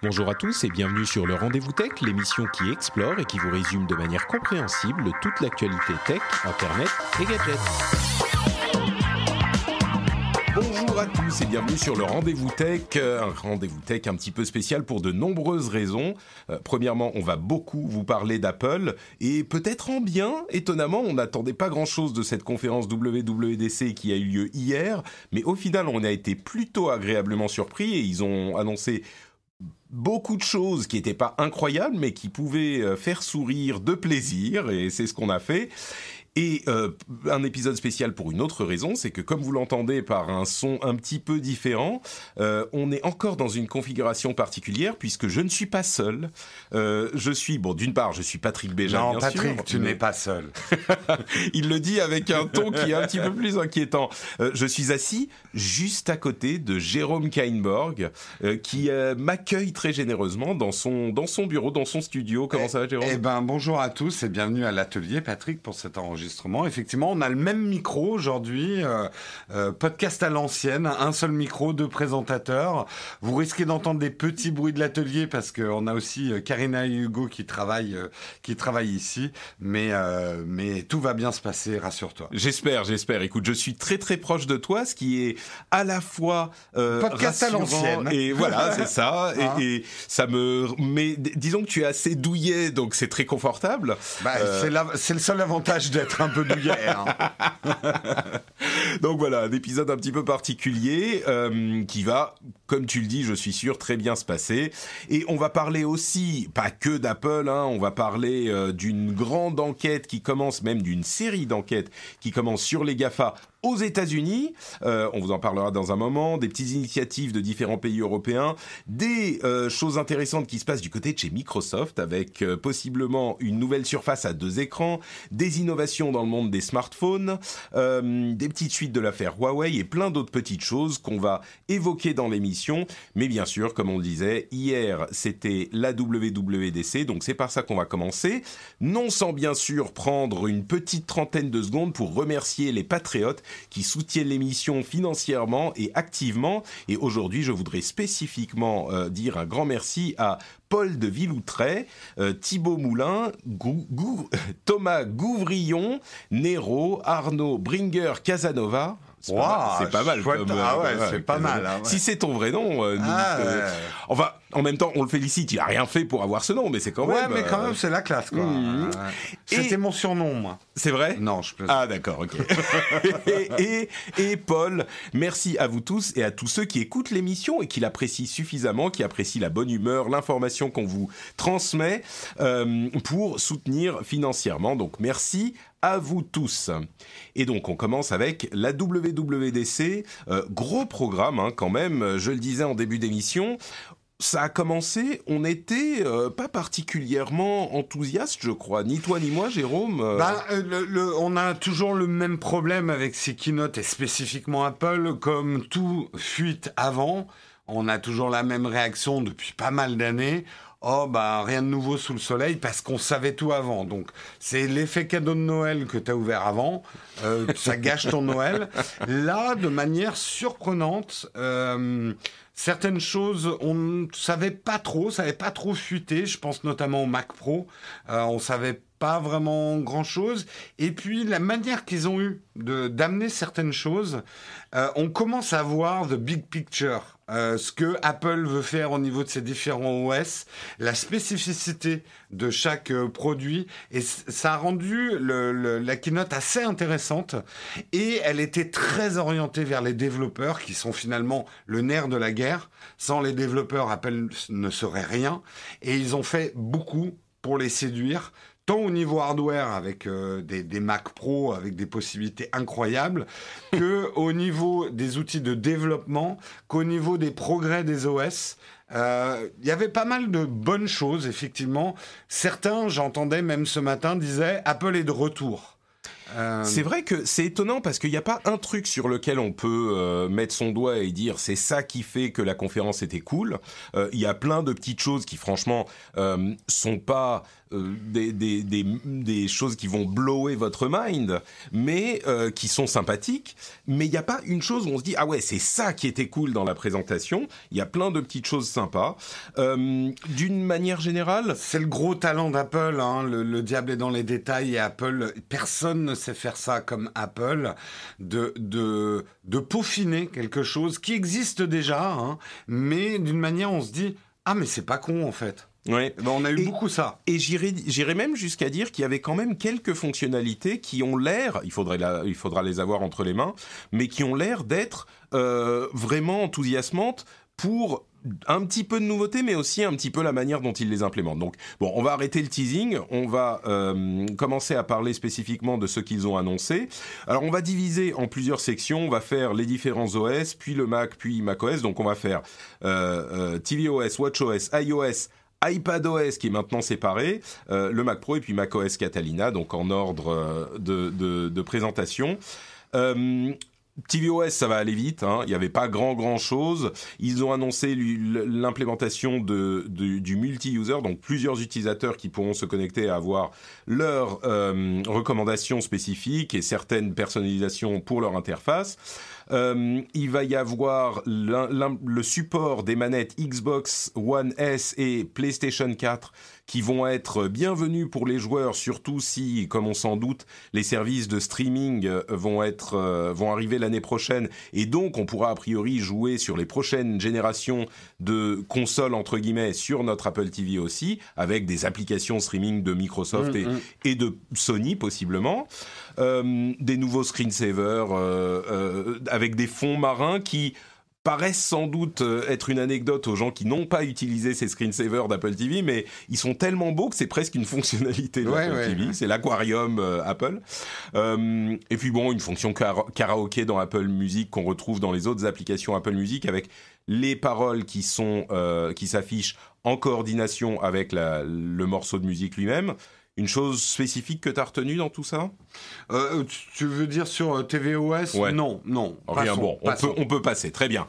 Bonjour à tous et bienvenue sur le Rendez-vous Tech, l'émission qui explore et qui vous résume de manière compréhensible toute l'actualité tech, internet et gadgets. Bonjour à tous et bienvenue sur le Rendez-vous Tech, euh, un Rendez-vous Tech un petit peu spécial pour de nombreuses raisons. Euh, premièrement, on va beaucoup vous parler d'Apple et peut-être en bien, étonnamment, on n'attendait pas grand-chose de cette conférence WWDC qui a eu lieu hier, mais au final, on a été plutôt agréablement surpris et ils ont annoncé beaucoup de choses qui n'étaient pas incroyables, mais qui pouvaient euh, faire sourire de plaisir, et c'est ce qu'on a fait. Et euh, un épisode spécial pour une autre raison, c'est que comme vous l'entendez par un son un petit peu différent, euh, on est encore dans une configuration particulière puisque je ne suis pas seul. Euh, je suis, bon, d'une part, je suis Patrick Béja, non, bien Patrick, sûr. tu mais- n'es pas seul. Il le dit avec un ton qui est un petit peu plus inquiétant. Euh, je suis assis juste à côté de Jérôme Kainborg, euh, qui euh, m'accueille très généreusement dans son, dans son bureau, dans son studio. Comment ça va, Jérôme? Eh ben, bonjour à tous et bienvenue à l'atelier, Patrick, pour cet enregistrement. Effectivement, on a le même micro aujourd'hui, euh, euh, podcast à l'ancienne, un seul micro, deux présentateurs. Vous risquez d'entendre des petits bruits de l'atelier parce qu'on a aussi euh, Karina et Hugo qui travaillent, euh, qui travaillent ici, mais, euh, mais tout va bien se passer, rassure-toi. J'espère, j'espère. Écoute, je suis très très proche de toi, ce qui est à la fois euh, Podcast à l'ancienne. et voilà, c'est ça. Hein et, et ça me, mais disons que tu es assez douillet, donc c'est très confortable. Bah, c'est le seul avantage d'être un peu douillet. hein. Donc voilà, un épisode un petit peu particulier euh, qui va, comme tu le dis, je suis sûr, très bien se passer. Et on va parler aussi, pas que d'Apple, hein, on va parler euh, d'une grande enquête qui commence, même d'une série d'enquêtes qui commence sur les GAFA aux États-Unis. Euh, on vous en parlera dans un moment. Des petites initiatives de différents pays européens, des euh, choses intéressantes qui se passent du côté de chez Microsoft avec euh, possiblement une nouvelle surface à deux écrans, des innovations dans le monde des smartphones, euh, des petites suites de l'affaire Huawei et plein d'autres petites choses qu'on va évoquer dans l'émission. Mais bien sûr, comme on le disait, hier c'était la WWDC, donc c'est par ça qu'on va commencer. Non sans bien sûr prendre une petite trentaine de secondes pour remercier les patriotes qui soutiennent l'émission financièrement et activement. Et aujourd'hui, je voudrais spécifiquement euh, dire un grand merci à Paul de Villoutray, euh, Thibaut Moulin, Thomas Gouvrillon, Nero, Arnaud Bringer, Casanova. C'est pas, mal- c'est pas mal. chouette. comme, Ah ouais, voilà, c'est pas Casanova. mal, hein, ouais. Si c'est ton vrai nom, euh, Ah, euh, ouais. enfin, en même temps, on le félicite. Il a rien fait pour avoir ce nom, mais c'est quand Ouais, même. mais quand euh, même, c'est la classe, quoi. Mhm. Ouais. Et- C'était mon surnom, moi. C'est vrai? Non, je plaisante. Ah d'accord, ok. et, et, et Paul, merci à vous tous et à tous ceux qui écoutent l'émission et qui l'apprécient suffisamment, qui apprécient la bonne humeur, l'information qu'on vous transmet euh, pour soutenir financièrement. Donc merci à vous tous. Et donc on commence avec la WWDC, Euh, gros programme hein, quand même, je le disais en début d'émission. Ça a commencé, on n'était euh, pas particulièrement enthousiaste, je crois, ni toi ni moi, Jérôme. euh, Ben, on a toujours le même problème avec ces keynotes et spécifiquement Apple, comme tout fuite avant. On a toujours la même réaction depuis pas mal d'années. Oh, bah, rien de nouveau sous le soleil parce qu'on savait tout avant. Donc, c'est l'effet cadeau de Noël que tu as ouvert avant. Euh, ça gâche ton Noël. Là, de manière surprenante, euh, certaines choses, on ne savait pas trop, ça n'avait pas trop fuité. Je pense notamment au Mac Pro. Euh, on savait pas vraiment grand chose. Et puis, la manière qu'ils ont eu d'amener certaines choses, euh, on commence à voir the big picture. Euh, ce que Apple veut faire au niveau de ses différents OS, la spécificité de chaque euh, produit, et ça a rendu la keynote assez intéressante, et elle était très orientée vers les développeurs, qui sont finalement le nerf de la guerre. Sans les développeurs, Apple ne serait rien, et ils ont fait beaucoup pour les séduire tant au niveau hardware avec euh, des, des, Mac Pro avec des possibilités incroyables, que au niveau des outils de développement, qu'au niveau des progrès des OS. Euh, il y avait pas mal de bonnes choses, effectivement. Certains, j'entendais même ce matin, disaient Apple est de retour. Euh, c'est vrai que c'est étonnant parce qu'il n'y a pas un truc sur lequel on peut euh, mettre son doigt et dire c'est ça qui fait que la conférence était cool. Euh, il y a plein de petites choses qui franchement sont pas des, des, des, des, choses qui vont blower votre mind, mais qui sont sympathiques. Mais il n'y a pas une chose où on se dit ah ouais c'est ça qui était cool dans la présentation. Il y a plein de petites choses sympas. D'une manière générale, c'est le gros talent d'Apple. Hein. Le, le, diable est dans les détails et Apple personne ne sait faire ça comme Apple, de, de, de peaufiner quelque chose qui existe déjà, hein, mais d'une manière on se dit ah mais c'est pas con en fait. Ouais. Ben, on a eu beaucoup ça. Et j'irais même jusqu'à dire qu'il y avait quand même quelques fonctionnalités qui ont l'air, il, faudrait il faudra les avoir entre les mains, mais qui ont l'air d'être euh, vraiment enthousiasmantes pour un petit peu de nouveauté, mais aussi un petit peu la manière dont ils les implémentent. Donc, bon, on va arrêter le teasing, on va euh, commencer à parler spécifiquement de ce qu'ils ont annoncé. Alors, on va diviser en plusieurs sections, on va faire les différents OS, puis le Mac, puis macOS. Donc, on va faire euh, euh, tvOS, watchOS, iOS, iPadOS qui est maintenant séparé, le Mac Pro et puis macOS Catalina, donc en ordre de, de, présentation. Euh, tvOS, ça va aller vite. Hein. Il n'y avait pas grand grand chose. Ils ont annoncé l'implémentation du multi-user, donc plusieurs utilisateurs qui pourront se connecter à avoir leurs euh, recommandations spécifiques et certaines personnalisations pour leur interface. Euh, il va y avoir le support des manettes Xbox One S et PlayStation 4 qui vont être bienvenus pour les joueurs, surtout si, comme on s'en doute, les services de streaming euh, vont être euh, vont arriver l'année prochaine, et donc on pourra a priori jouer sur les prochaines générations de consoles entre guillemets sur notre Apple TV aussi, avec des applications streaming de Microsoft et, mm, et, de Sony possiblement. Euh, des nouveaux screensavers euh, euh, avec des fonds marins qui paraissent sans doute être une anecdote aux gens qui n'ont pas utilisé ces screensavers d'Apple TV, mais ils sont tellement beaux que c'est presque une fonctionnalité d'Apple TV. C'est l'aquarium Apple. et puis bon, une fonction karaoké dans Apple Music qu'on retrouve dans les autres applications Apple Music avec les paroles qui sont qui s'affichent en coordination avec la, le morceau de musique lui-même. Une chose spécifique que tu as retenue dans tout ça? Euh, Tu veux dire sur euh, TVOS Non, non. Rien, bon, on peut, on peut, passer, très bien.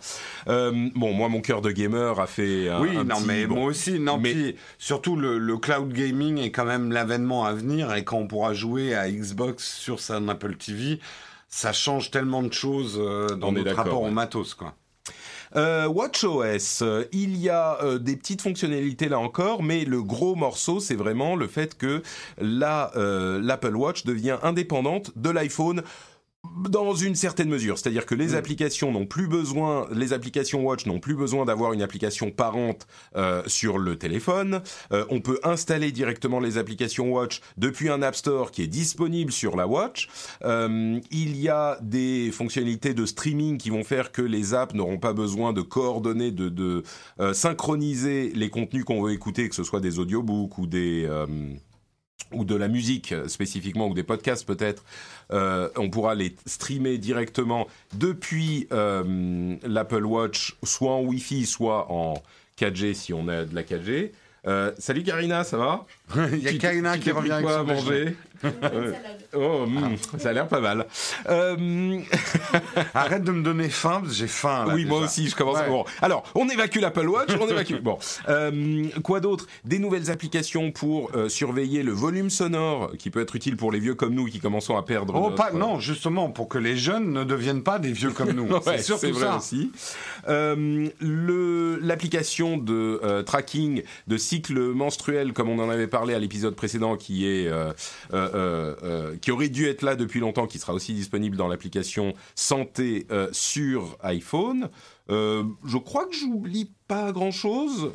Euh, bon, moi, mon cœur de gamer a fait un, Oui, non, mais bon, moi aussi. Non, mais... surtout, le, cloud gaming est quand même l'avènement à venir et quand on pourra jouer à Xbox sur sa Apple TV, ça change tellement de choses dans notre rapport au matos, quoi. Euh, WatchOS, euh, il y a euh, des petites fonctionnalités là encore, mais le gros morceau, c'est vraiment le fait que l'Apple Watch devient indépendante de l'iPhone dans une certaine mesure, c'est-à-dire que les applications n'ont plus besoin, les applications Watch n'ont plus besoin d'avoir une application parente euh, sur le téléphone. Euh, on peut installer directement les applications Watch depuis un App Store qui est disponible sur la Watch. Euh, il y a des fonctionnalités de streaming qui vont faire que les apps n'auront pas besoin de coordonner, de, de synchroniser les contenus qu'on veut écouter, que ce soit des audiobooks ou des ou de la musique spécifiquement ou des podcasts peut-être, euh, on pourra les streamer directement depuis euh, l'Apple Watch, soit en Wi-Fi, soit en 4G si on a de la 4G. Euh, salut Karina, ça va? Il y a Karina qui revient avec quoi manger. oh, hmm, ça a l'air pas mal. Euh... Arrête de me donner faim, j'ai faim. oui, moi aussi, je commence. Bon, alors, on évacue l'Apple Watch, on évacue. bon, euh, quoi d'autre? Des nouvelles applications pour euh, surveiller le volume sonore, qui peut être utile pour les vieux comme nous qui commençons à perdre. Oh, pas, non, justement, pour que les jeunes ne deviennent pas des vieux comme nous. c'est surtout vrai ça. aussi. Euh, l'application de euh, tracking de cycle menstruel, comme on en avait parlé à l'épisode précédent, qui est euh, euh, qui aurait dû être là depuis longtemps, qui sera aussi disponible dans l'application santé sur iPhone. je crois que j'oublie pas grand chose.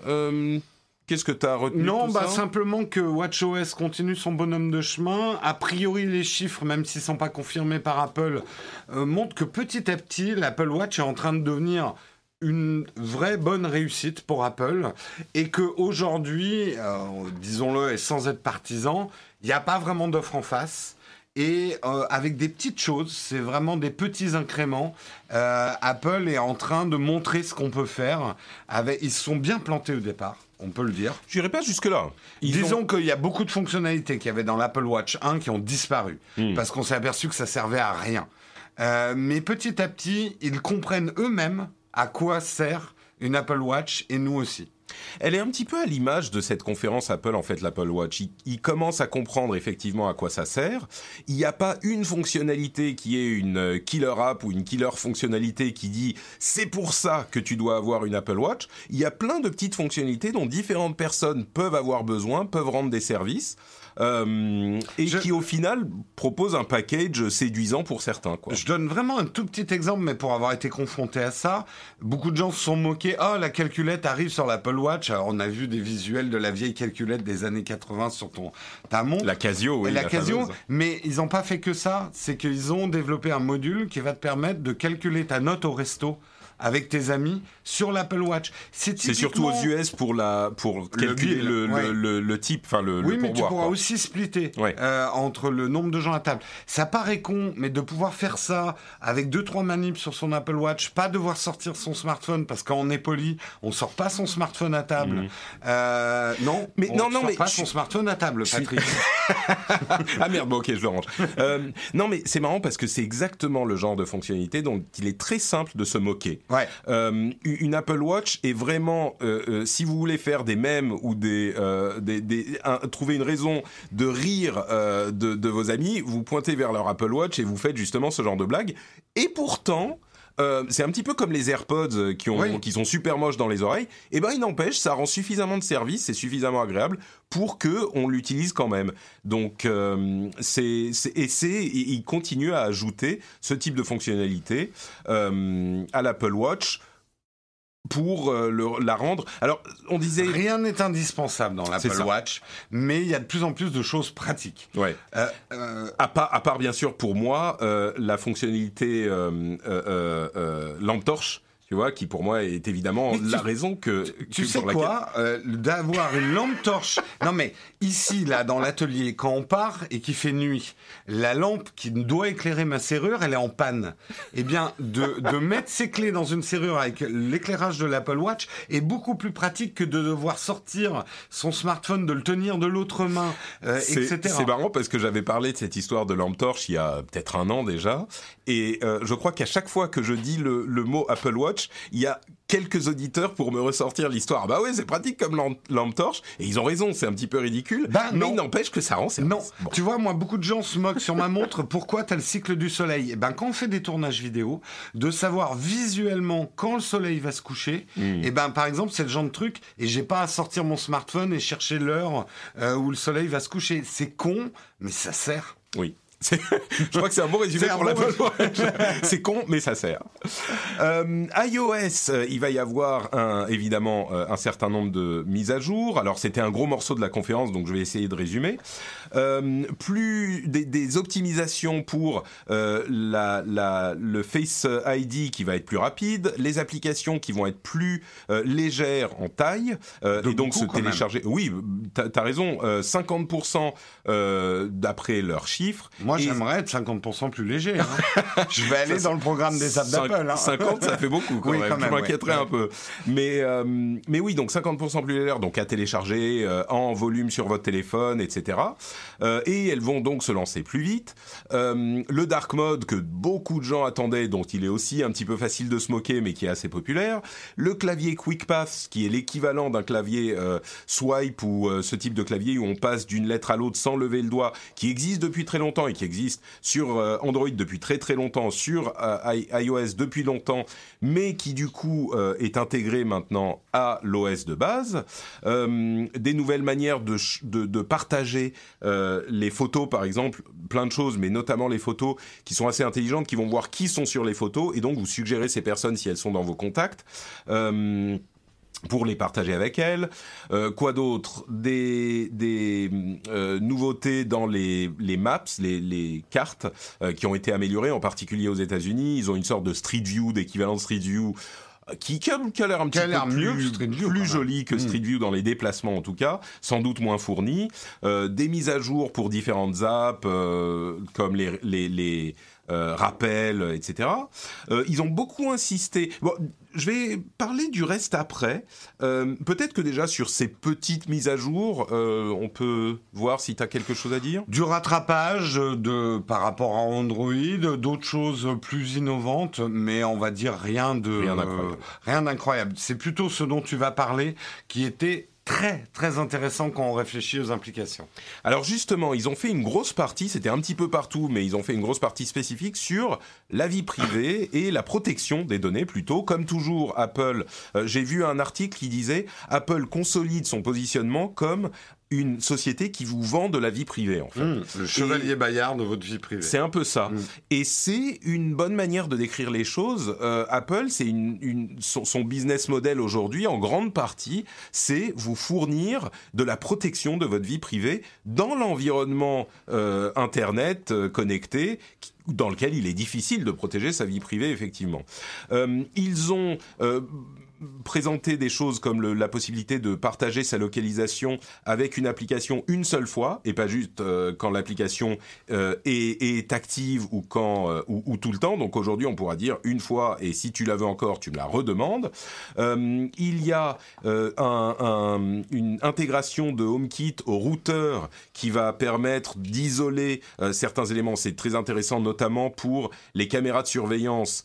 Qu'est-ce que tu as retenu Non, bah simplement que WatchOS continue son bonhomme de chemin. A priori, les chiffres, même s'ils sont pas confirmés par Apple, montrent que petit à petit, l'Apple Watch est en train de devenir une vraie bonne réussite pour Apple et que aujourd'hui, euh, disons-le et sans être partisan, il n'y a pas vraiment d'offre en face. Et euh, avec des petites choses, c'est vraiment des petits incréments. Euh, Apple est en train de montrer ce qu'on peut faire. Avec, ils se sont bien plantés au départ, on peut le dire. Je n'irai pas jusque-là. Disons qu'il y a beaucoup de fonctionnalités qu'il y avait dans l'Apple Watch 1 qui ont disparu. Hmm. Parce qu'on s'est aperçu que ça servait à rien. Euh, mais petit à petit, ils comprennent eux-mêmes à quoi sert une Apple Watch et nous aussi. Elle est un petit peu à l'image de cette conférence Apple, en fait, l'Apple Watch. Il, commence à comprendre effectivement à quoi ça sert. Il n'y a pas une fonctionnalité qui est une killer app ou une killer fonctionnalité qui dit c'est pour ça que tu dois avoir une Apple Watch. Il y a plein de petites fonctionnalités dont différentes personnes peuvent avoir besoin, peuvent rendre des services. Euh, et qui au final propose un package séduisant pour certains. Quoi. Je donne vraiment un tout petit exemple, mais pour avoir été confronté à ça, beaucoup de gens se sont moqués. Oh, la calculette arrive sur l'Apple Watch. Alors, on a vu des visuels de la vieille calculette des années 80 sur ton ta montre. La Casio, oui. La, la Casio, mais ils n'ont pas fait que ça. C'est qu'ils ont développé un module qui va te permettre de calculer ta note au resto avec tes amis sur l'Apple Watch. C'est surtout aux US pour, la, pour calculer le, le, le, type, enfin le, oui, mais tu pourras aussi splitter euh, entre le nombre de gens à table. Ça paraît con, mais de pouvoir faire ça avec deux trois manips sur son Apple Watch, pas devoir sortir son smartphone parce qu'on est poli, on sort pas son smartphone à table. Mhm. Euh, non, mais on non, non, sort mais pas son smartphone à table, Patrick. ah merde, bon ok, je le range. Euh, non, mais c'est marrant parce que c'est exactement le genre de fonctionnalité dont il est très simple de se moquer. Ouais. Euh, une Apple Watch est vraiment, euh, euh, si vous voulez faire des mèmes ou des, des, des trouver une raison de rire de, de, vos amis, vous pointez vers leur Apple Watch et vous faites justement ce genre de blague. Et pourtant, euh, c'est un petit peu comme les AirPods euh, qui, ont, qui sont super moches dans les oreilles. Et eh ben, il n'empêche, ça rend suffisamment de service, c'est suffisamment agréable pour que on l'utilise quand même. Donc, euh, c'est, et c'est, il continue à ajouter ce type de fonctionnalité à l'Apple Watch pour euh, la rendre. Alors, on disait rien n'est indispensable dans l'Apple Watch, mais il y a de plus en plus de choses pratiques. Ouais. Euh, euh, à part, à part bien sûr pour moi la fonctionnalité lampe torche tu vois, qui pour moi est évidemment la raison que tu sais quoi, euh, d'avoir une lampe torche. non mais ici là dans l'atelier quand on part et qu'il fait nuit, la lampe qui doit éclairer ma serrure, elle est en panne. Eh bien de, de mettre ses clés dans une serrure avec l'éclairage de l'Apple Watch est beaucoup plus pratique que de devoir sortir son smartphone, de le tenir de l'autre main, euh, etc. C'est marrant parce que j'avais parlé de cette histoire de lampe torche il y a peut-être un an déjà, et euh, je crois qu'à chaque fois que je dis le, le mot Apple Watch il y a quelques auditeurs pour me ressortir l'histoire. Bah ouais, c'est pratique comme lampe, torche. Et ils ont raison, c'est un petit peu ridicule. Bah mais il n'empêche que ça rend service. Non, tu vois, moi, beaucoup de gens se moquent sur ma montre. Pourquoi t'as le cycle du soleil? Eh ben, quand on fait des tournages vidéo, de savoir visuellement quand le soleil va se coucher. Et eh ben, par exemple, c'est le genre de truc. Et j'ai pas à sortir mon smartphone et chercher l'heure euh, où le soleil va se coucher. C'est con, mais ça sert. Oui. je crois que c'est un bon résumé pour Watch. c'est con, mais ça sert. Euh, iOS, euh, il va y avoir un, évidemment euh, un certain nombre de mises à jour. Alors c'était un gros morceau de la conférence, donc je vais essayer de résumer. Euh, plus des, des, optimisations pour euh, la, la, le Face ID qui va être plus rapide, les applications qui vont être plus légères en taille et donc se télécharger. Oui, t'as as raison. 50% d'après leurs chiffres. Moi, j'aimerais être 50% plus léger. Hein. je vais aller dans le programme des apps d'Apple. Hein. 50, ça fait beaucoup quand même. je m'inquiéterais un peu. Mais, euh, mais oui, donc 50% plus léger, donc à télécharger euh, en volume sur votre téléphone, etc. Euh, et elles vont donc se lancer plus vite. le dark mode que beaucoup de gens attendaient, dont il est aussi un petit peu facile de se moquer, mais qui est assez populaire. Le clavier Quick Path, qui est l'équivalent d'un clavier swipe ou ce type de clavier où on passe d'une lettre à l'autre sans lever le doigt, qui existe depuis très longtemps et qui existe sur euh, Android depuis très très longtemps, sur euh, iOS depuis longtemps, mais qui du coup euh, est intégré maintenant à l'OS de base. des nouvelles manières de, partager les photos, par exemple, plein de choses, mais notamment les photos qui sont assez intelligentes, qui vont voir qui sont sur les photos, et donc vous suggérez ces personnes si elles sont dans vos contacts pour les partager avec elle. Euh, quoi d'autre? Des, des euh, nouveautés dans les, les maps, les, les cartes euh, qui ont été améliorées, en particulier aux États-Unis. Ils ont une sorte de Street View, d'équivalent Street View qui, qui, a, l'air un petit peu plus, plus joli que hmm. Street View dans les déplacements en tout cas, sans doute moins fourni. Euh, des mises à jour pour différentes apps, euh, comme les, les, les euh, rappels, etc. Euh, ils ont beaucoup insisté. Bon, je vais parler du reste après. Euh, peut-être que déjà sur ces petites mises à jour, on peut voir si tu as quelque chose à dire. Du rattrapage de, par rapport à Android, d'autres choses plus innovantes, mais on va dire rien de rien d'incroyable. C'est plutôt ce dont tu vas parler qui était très très intéressant quand on réfléchit aux implications. Alors justement, ils ont fait une grosse partie, c'était un petit peu partout, mais ils ont fait une grosse partie spécifique sur la vie privée et la protection des données plutôt. Comme toujours, Apple, euh, j'ai vu un article qui disait Apple consolide son positionnement comme une société qui vous vend de la vie privée, en fait. Mmh, le chevalier Bayard de votre vie privée. C'est un peu ça. Mmh. Et c'est une bonne manière de décrire les choses. Euh, Apple, c'est une, son, business model aujourd'hui, en grande partie, c'est vous fournir de la protection de votre vie privée dans l'environnement euh, Internet euh, connecté dans lequel il est difficile de protéger sa vie privée, effectivement. ils ont présenter des choses comme la possibilité de partager sa localisation avec une application une seule fois et pas juste euh, quand l'application euh, est, active ou quand euh, ou, tout le temps. Donc aujourd'hui, on pourra dire une fois et si tu la veux encore, tu me la redemandes. il y a une intégration de HomeKit au routeur qui va permettre d'isoler certains éléments. C'est très intéressant, notamment pour les caméras de surveillance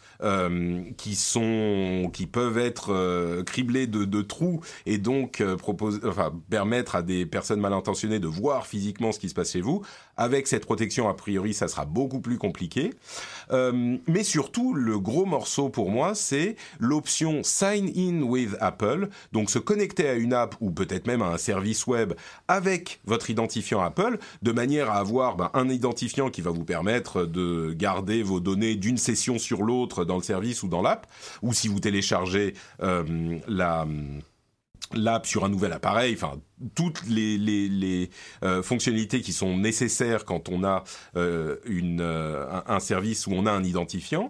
qui sont qui peuvent être euh, criblé de, trous et donc euh, enfin, permettre à des personnes mal intentionnées de voir physiquement ce qui se passe chez vous. Avec cette protection, a priori, ça sera beaucoup plus compliqué. Euh, mais surtout, le gros morceau pour moi, c'est l'option Sign in with Apple. Donc se connecter à une app ou peut-être même à un service web avec votre identifiant Apple, de manière à avoir ben, un identifiant qui va vous permettre de garder vos données d'une session sur l'autre dans le service ou dans l'app, ou si vous téléchargez euh, la l'app sur un nouvel appareil, enfin toutes les, euh, fonctionnalités qui sont nécessaires quand on a euh, une, un, service où on a un identifiant.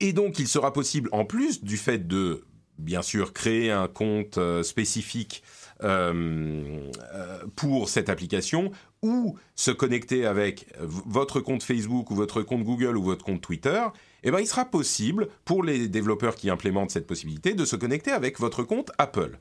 Et donc il sera possible, en plus du fait de, bien sûr, créer un compte spécifique pour cette application, ou se connecter avec votre compte Facebook ou votre compte Google ou votre compte Twitter, eh ben, il sera possible pour les développeurs qui implémentent cette possibilité de se connecter avec votre compte Apple.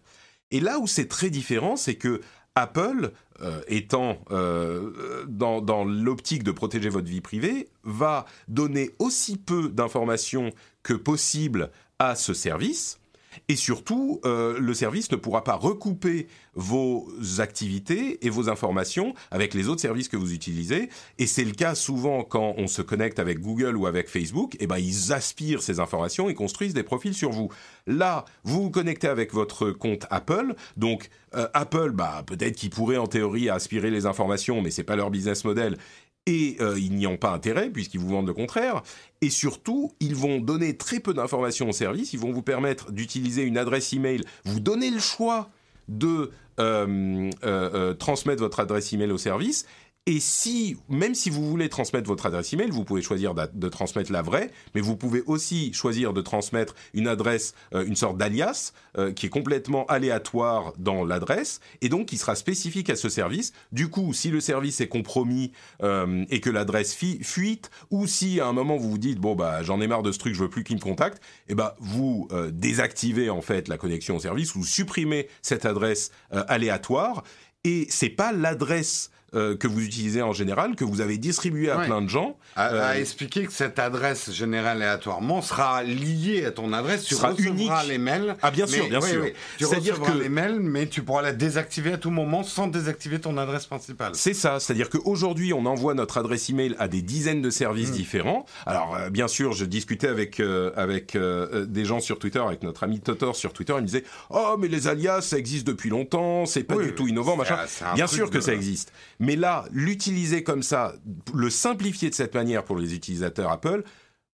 Et là où c'est très différent, c'est que Apple, euh, étant euh, dans, dans l'optique de protéger votre vie privée, va donner aussi peu d'informations que possible à ce service et surtout, euh, le service ne pourra pas recouper vos activités et vos informations avec les autres services que vous utilisez. Et c'est le cas souvent quand on se connecte avec Google ou avec Facebook. Et eh ben, ils aspirent ces informations et construisent des profils sur vous. Là, vous vous connectez avec votre compte Apple. Donc, euh, Apple, bah, peut-être qu'ils pourraient en théorie aspirer les informations, mais c'est pas leur business model et euh, ils n'y ont pas intérêt puisqu'ils vous vendent le contraire. Et surtout, ils vont donner très peu d'informations au service. Ils vont vous permettre d'utiliser une adresse email, vous donner le choix de euh, euh, transmettre votre adresse email au service et si, même si vous voulez transmettre votre adresse email, vous pouvez choisir de, transmettre la vraie, mais vous pouvez aussi choisir de transmettre une adresse, euh, une sorte d'alias, euh, qui est complètement aléatoire dans l'adresse, et donc qui sera spécifique à ce service. Du coup, si le service est compromis euh, et que l'adresse fuite, ou si à un moment vous vous dites bon bah j'en ai marre de ce truc, je veux plus qu'il me contacte, et eh ben vous désactivez en fait la connexion au service, vous supprimez cette adresse aléatoire, et c'est pas l'adresse euh, que vous utilisez en général, que vous avez distribué à plein de gens. À, euh, expliquer que cette adresse générale aléatoirement sera liée à ton adresse, tu sera recevras unique. les mails. Ah bien sûr, bien sûr. Tu c'est-à-dire que les mails, mais tu pourras la désactiver à tout moment sans désactiver ton adresse principale. C'est ça, c'est-à-dire qu'aujourd'hui on envoie notre adresse email à des dizaines de services hmm. différents. Alors euh, bien sûr, je discutais avec avec des gens sur Twitter, avec notre ami Totor sur Twitter, il me disait oh mais les alias ça existe depuis longtemps, c'est pas du tout innovant machin. Bien sûr que ça existe. Mais là, l'utiliser comme ça, le simplifier de cette manière pour les utilisateurs Apple,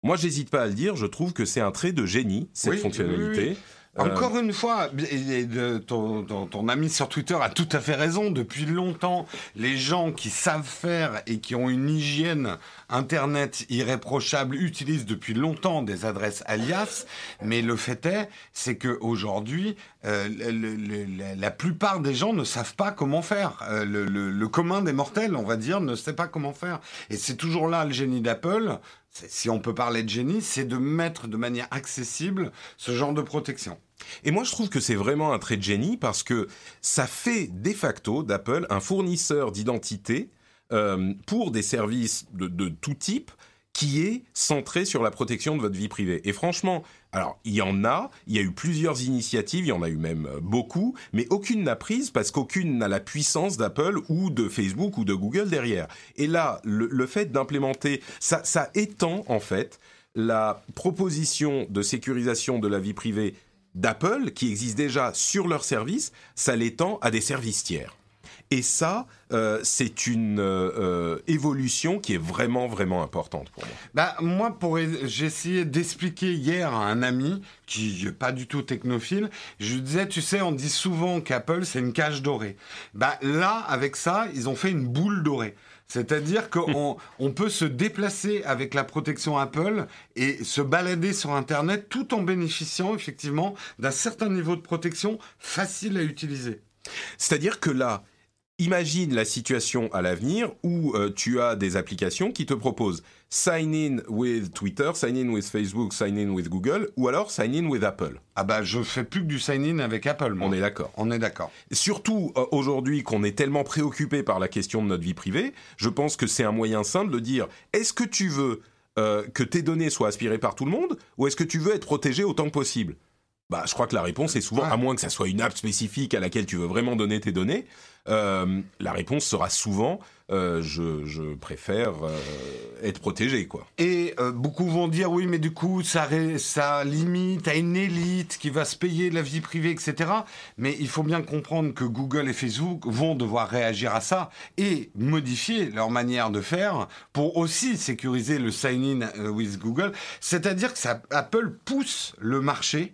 moi, j'hésite pas à le dire, je trouve que c'est un trait de génie, cette fonctionnalité. Encore une fois, ton, ami sur Twitter a tout à fait raison. Depuis longtemps, les gens qui savent faire et qui ont une hygiène Internet irréprochable utilisent depuis longtemps des adresses alias. Mais le fait est, c'est qu'aujourd'hui, euh, la plupart des gens ne savent pas comment faire. Euh, le, commun des mortels, on va dire, ne sait pas comment faire. Et c'est toujours là le génie d'Apple, si on peut parler de génie, c'est de mettre de manière accessible ce genre de protection. Et moi, je trouve que c'est vraiment un trait de génie parce que ça fait de facto d'Apple un fournisseur d'identité euh, pour des services de, tout type qui est centré sur la protection de votre vie privée. Et franchement, alors il y en a, il y a eu plusieurs initiatives, il y en a eu même euh, beaucoup, mais aucune n'a prise parce qu'aucune n'a la puissance d'Apple ou de Facebook ou de Google derrière. Et là, le, fait d'implémenter, ça, ça étend en fait la proposition de sécurisation de la vie privée d'Apple, qui existe déjà sur leur service, ça l'étend à des services tiers. Et ça, euh, c'est une euh, euh, évolution qui est vraiment, vraiment importante pour moi. Bah, moi, pour, j'ai essayé d'expliquer hier à un ami qui n'est pas du tout technophile, je lui disais, tu sais, on dit souvent qu'Apple, c'est une cage dorée. Bah, là, avec ça, ils ont fait une boule dorée. C'est-à-dire qu'on on peut se déplacer avec la protection Apple et se balader sur Internet tout en bénéficiant effectivement d'un certain niveau de protection facile à utiliser. C'est-à-dire que là, Imagine la situation à l'avenir où euh, tu as des applications qui te proposent sign in with Twitter, sign in with Facebook, sign in with Google, ou alors sign in with Apple. Ah bah je fais plus que du sign in avec Apple. On est d'accord. On est d'accord. Surtout euh, aujourd'hui qu'on est tellement préoccupé par la question de notre vie privée, je pense que c'est un moyen simple de dire est-ce que tu veux euh, que tes données soient aspirées par tout le monde, ou est-ce que tu veux être protégé autant que possible? Bah, je crois que la réponse est souvent, à moins que ça soit une app spécifique à laquelle tu veux vraiment donner tes données, euh, la réponse sera souvent euh, je, préfère euh, être protégé quoi. Et beaucoup vont dire oui mais du coup ça ça limite à une élite qui va se payer de la vie privée etc. Mais il faut bien comprendre que Google et Facebook vont devoir réagir à ça et modifier leur manière de faire pour aussi sécuriser le sign in with Google. C'est-à-dire que ça, Apple pousse le marché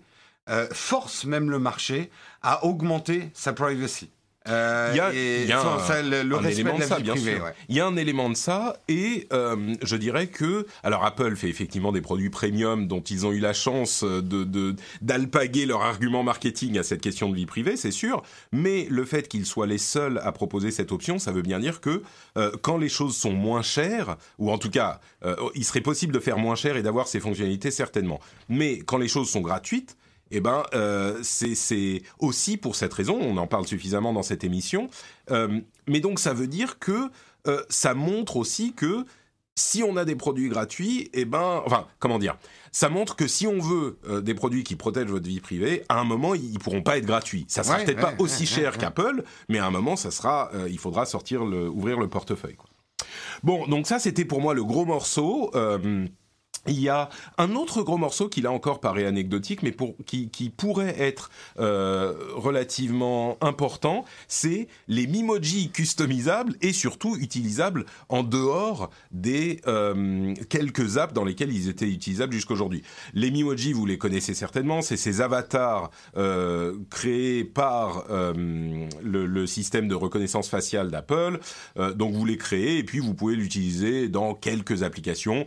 euh, force même le marché à augmenter sa privacy. il y a, un, élément de, ça, bien sûr. Il y a un élément de ça, et euh, je dirais que, alors Apple fait effectivement des produits premium dont ils ont eu la chance de d'alpaguer leur argument marketing à cette question de vie privée, c'est sûr. Mais le fait qu'ils soient les seuls à proposer cette option, ça veut bien dire que euh, quand les choses sont moins chères, ou en tout cas, il serait possible de faire moins cher et d'avoir ces fonctionnalités certainement. Mais quand les choses sont gratuites eh ben, euh, c'est aussi pour cette raison, on en parle suffisamment dans cette émission, euh, mais donc ça veut dire que euh, ça montre aussi que si on a des produits gratuits, eh ben, enfin, comment dire, ça montre que si on veut des produits qui protègent votre vie privée, à un moment, ils pourront pas être gratuits. Ça sera peut-être pas aussi cher qu'Apple, mais à un moment, ça sera, il faudra sortir le, ouvrir le portefeuille. Quoi. Bon, donc ça, c'était pour moi le gros morceau. Il y a un autre gros morceau qui là encore paraît anecdotique, mais pour, qui, qui pourrait être euh, relativement important, c'est les Mimoji customisables et surtout utilisables en dehors des euh, quelques apps dans lesquelles ils étaient utilisables jusqu'aujourd'hui. Les Mimoji, vous les connaissez certainement, c'est ces avatars euh, créés par euh, le, le, système de reconnaissance faciale d'Apple. Euh, donc vous les créez et puis vous pouvez l'utiliser dans quelques applications.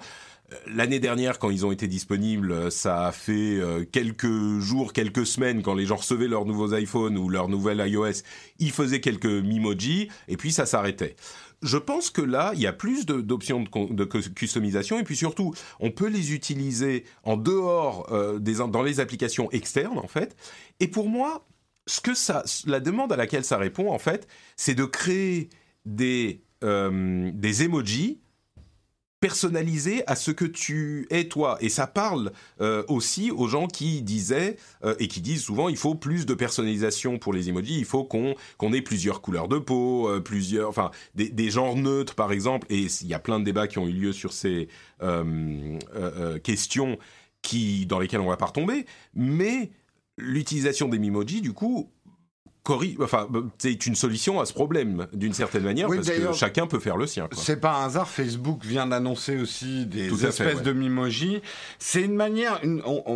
L'année dernière, quand ils ont été disponibles, ça a fait euh, quelques jours, quelques semaines, quand les gens recevaient leurs nouveaux iPhones ou leur nouvelle iOS, ils faisaient quelques Mimoji, et puis ça s'arrêtait. Je pense que là, il y a plus d'options de, customisation, et puis surtout, on peut les utiliser en dehors euh, des, dans les applications externes, en fait. Et pour moi, ce que ça, la demande à laquelle ça répond, en fait, c'est de créer des, euh, des emojis personnalisé à ce que tu es toi. Et ça parle euh, aussi aux gens qui disaient euh, et qui disent souvent il faut plus de personnalisation pour les emojis, il faut qu'on ait plusieurs couleurs de peau, euh, plusieurs, enfin des, genres neutres par exemple. Et il y a plein de débats qui ont eu lieu sur ces questions qui dans lesquelles on va pas retomber. Mais l'utilisation des emojis du coup enfin, c'est une solution à ce problème d'une certaine manière parce que chacun peut faire le sien. C'est pas un hasard. Facebook vient d'annoncer aussi des espèces de mimoji. C'est une manière,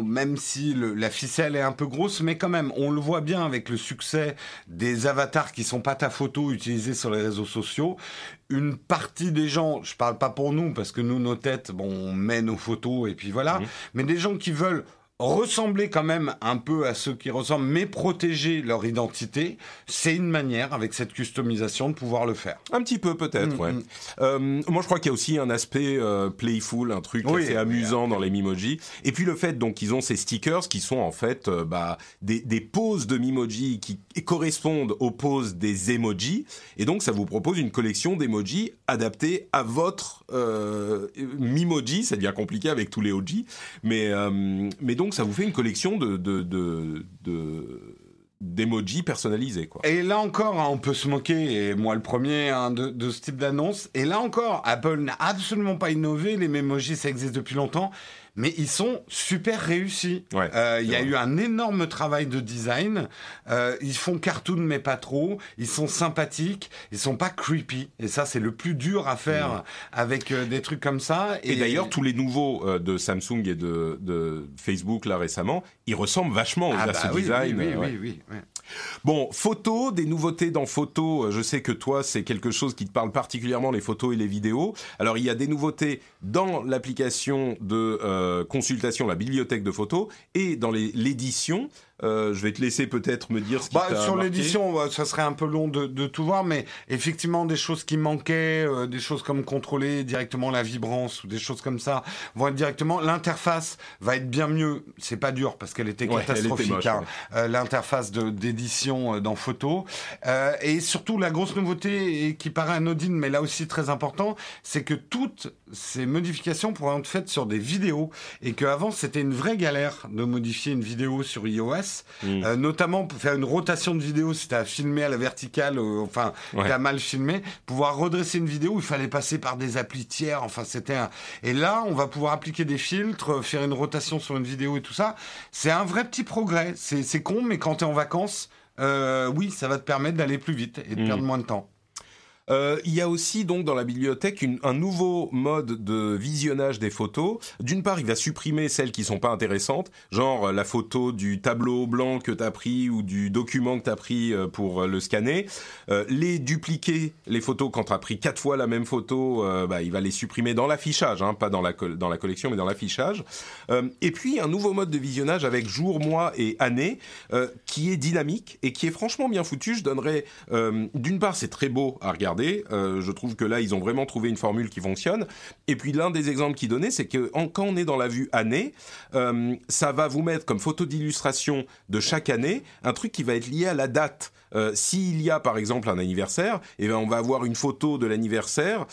même si la ficelle est un peu grosse, mais quand même, on le voit bien avec le succès des avatars qui sont pas ta photo utilisés sur les réseaux sociaux. Une partie des gens, je parle pas pour nous parce que nous nos têtes, bon, on met nos photos et puis voilà, mmh. mais des gens qui veulent ressembler quand même un peu à ceux qui ressemblent, mais protéger leur identité, c'est une manière, avec cette customisation, de pouvoir le faire. Un petit peu peut-être, mm, ouais. Mm. Euh, moi, je crois qu'il y a aussi un aspect euh, playful, un truc assez amusant dans les Mimoji. Et puis le fait donc qu'ils ont ces stickers qui sont en fait euh, bah, des, des poses de Mimoji qui correspondent aux poses des emojis. Et donc, ça vous propose une collection d'emojis adaptés à votre Mimoji. Ça devient compliqué avec tous les OG. Mais, mais donc, ça vous fait une collection de, de, de, d'emojis personnalisés. Quoi. Et là encore, hein, on peut se moquer, et moi le premier, hein, de, ce type d'annonce. Et là encore, Apple n'a absolument pas innové. Les emojis, ça existe depuis longtemps mais ils sont super réussis. Euh, il y a eu un énorme travail de design. Euh, ils font cartoon mais pas trop. Ils sont sympathiques. Ils sont pas creepy. Et ça, c'est le plus dur à faire avec euh, des trucs comme ça. Et, d'ailleurs, tous les nouveaux de Samsung et de, Facebook là récemment, ils ressemblent vachement ah à ce bah design. Oui, oui, oui, Bon, photos, des nouveautés dans photos. Je sais que toi, c'est quelque chose qui te parle particulièrement, les photos et les vidéos. Alors, il y a des nouveautés dans l'application de euh, consultation, la bibliothèque de photos, et dans l'édition. Euh, je vais te laisser peut-être me dire ce qui bah, Sur l'édition, ça serait un peu long de, de, tout voir, mais effectivement, des choses qui manquaient, euh, des choses comme contrôler directement la vibrance ou des choses comme ça, vont être directement. L'interface va être bien mieux. C'est pas dur parce qu'elle était catastrophique. Hein. Euh, l'interface d'édition dans photo. et surtout, la grosse nouveauté, et qui paraît anodine, mais là aussi très important, c'est que toutes ces modifications pourraient être faites sur des vidéos et qu'avant, c'était une vraie galère de modifier une vidéo sur iOS Mm. Euh, notamment pour faire une rotation de vidéo si t'as filmé à la verticale, euh, enfin t'as mal filmé, pouvoir redresser une vidéo, il fallait passer par des applis tiers, enfin c'était un... Et là, on va pouvoir appliquer des filtres, euh, faire une rotation sur une vidéo et tout ça. C'est un vrai petit progrès. C'est con, mais quand t'es en vacances, oui, ça va te permettre d'aller plus vite et de mm. perdre moins de temps. Euh, il y a aussi donc dans la bibliothèque un nouveau mode de visionnage des photos. D'une part, il va supprimer celles qui sont pas intéressantes, genre euh, la photo du tableau blanc que tu as pris ou du document que tu as pris euh, pour le scanner. les dupliquer, les photos, quand tu as pris quatre fois la même photo, bah, il va les supprimer dans l'affichage, hein, pas dans la, dans la collection, mais dans l'affichage. et puis un nouveau mode de visionnage avec jour, mois et année qui est dynamique et qui est franchement bien foutu. Je donnerais, d'une part, c'est très beau à regarder euh, je trouve que là, ils ont vraiment trouvé une formule qui fonctionne. Et puis l'un des exemples qu'ils donnaient, c'est que quand on est dans la vue année, euh, ça va vous mettre comme photo d'illustration de chaque année un truc qui va être lié à la date. Euh, s'il y a par exemple un anniversaire, eh ben, on va avoir une photo de l'anniversaire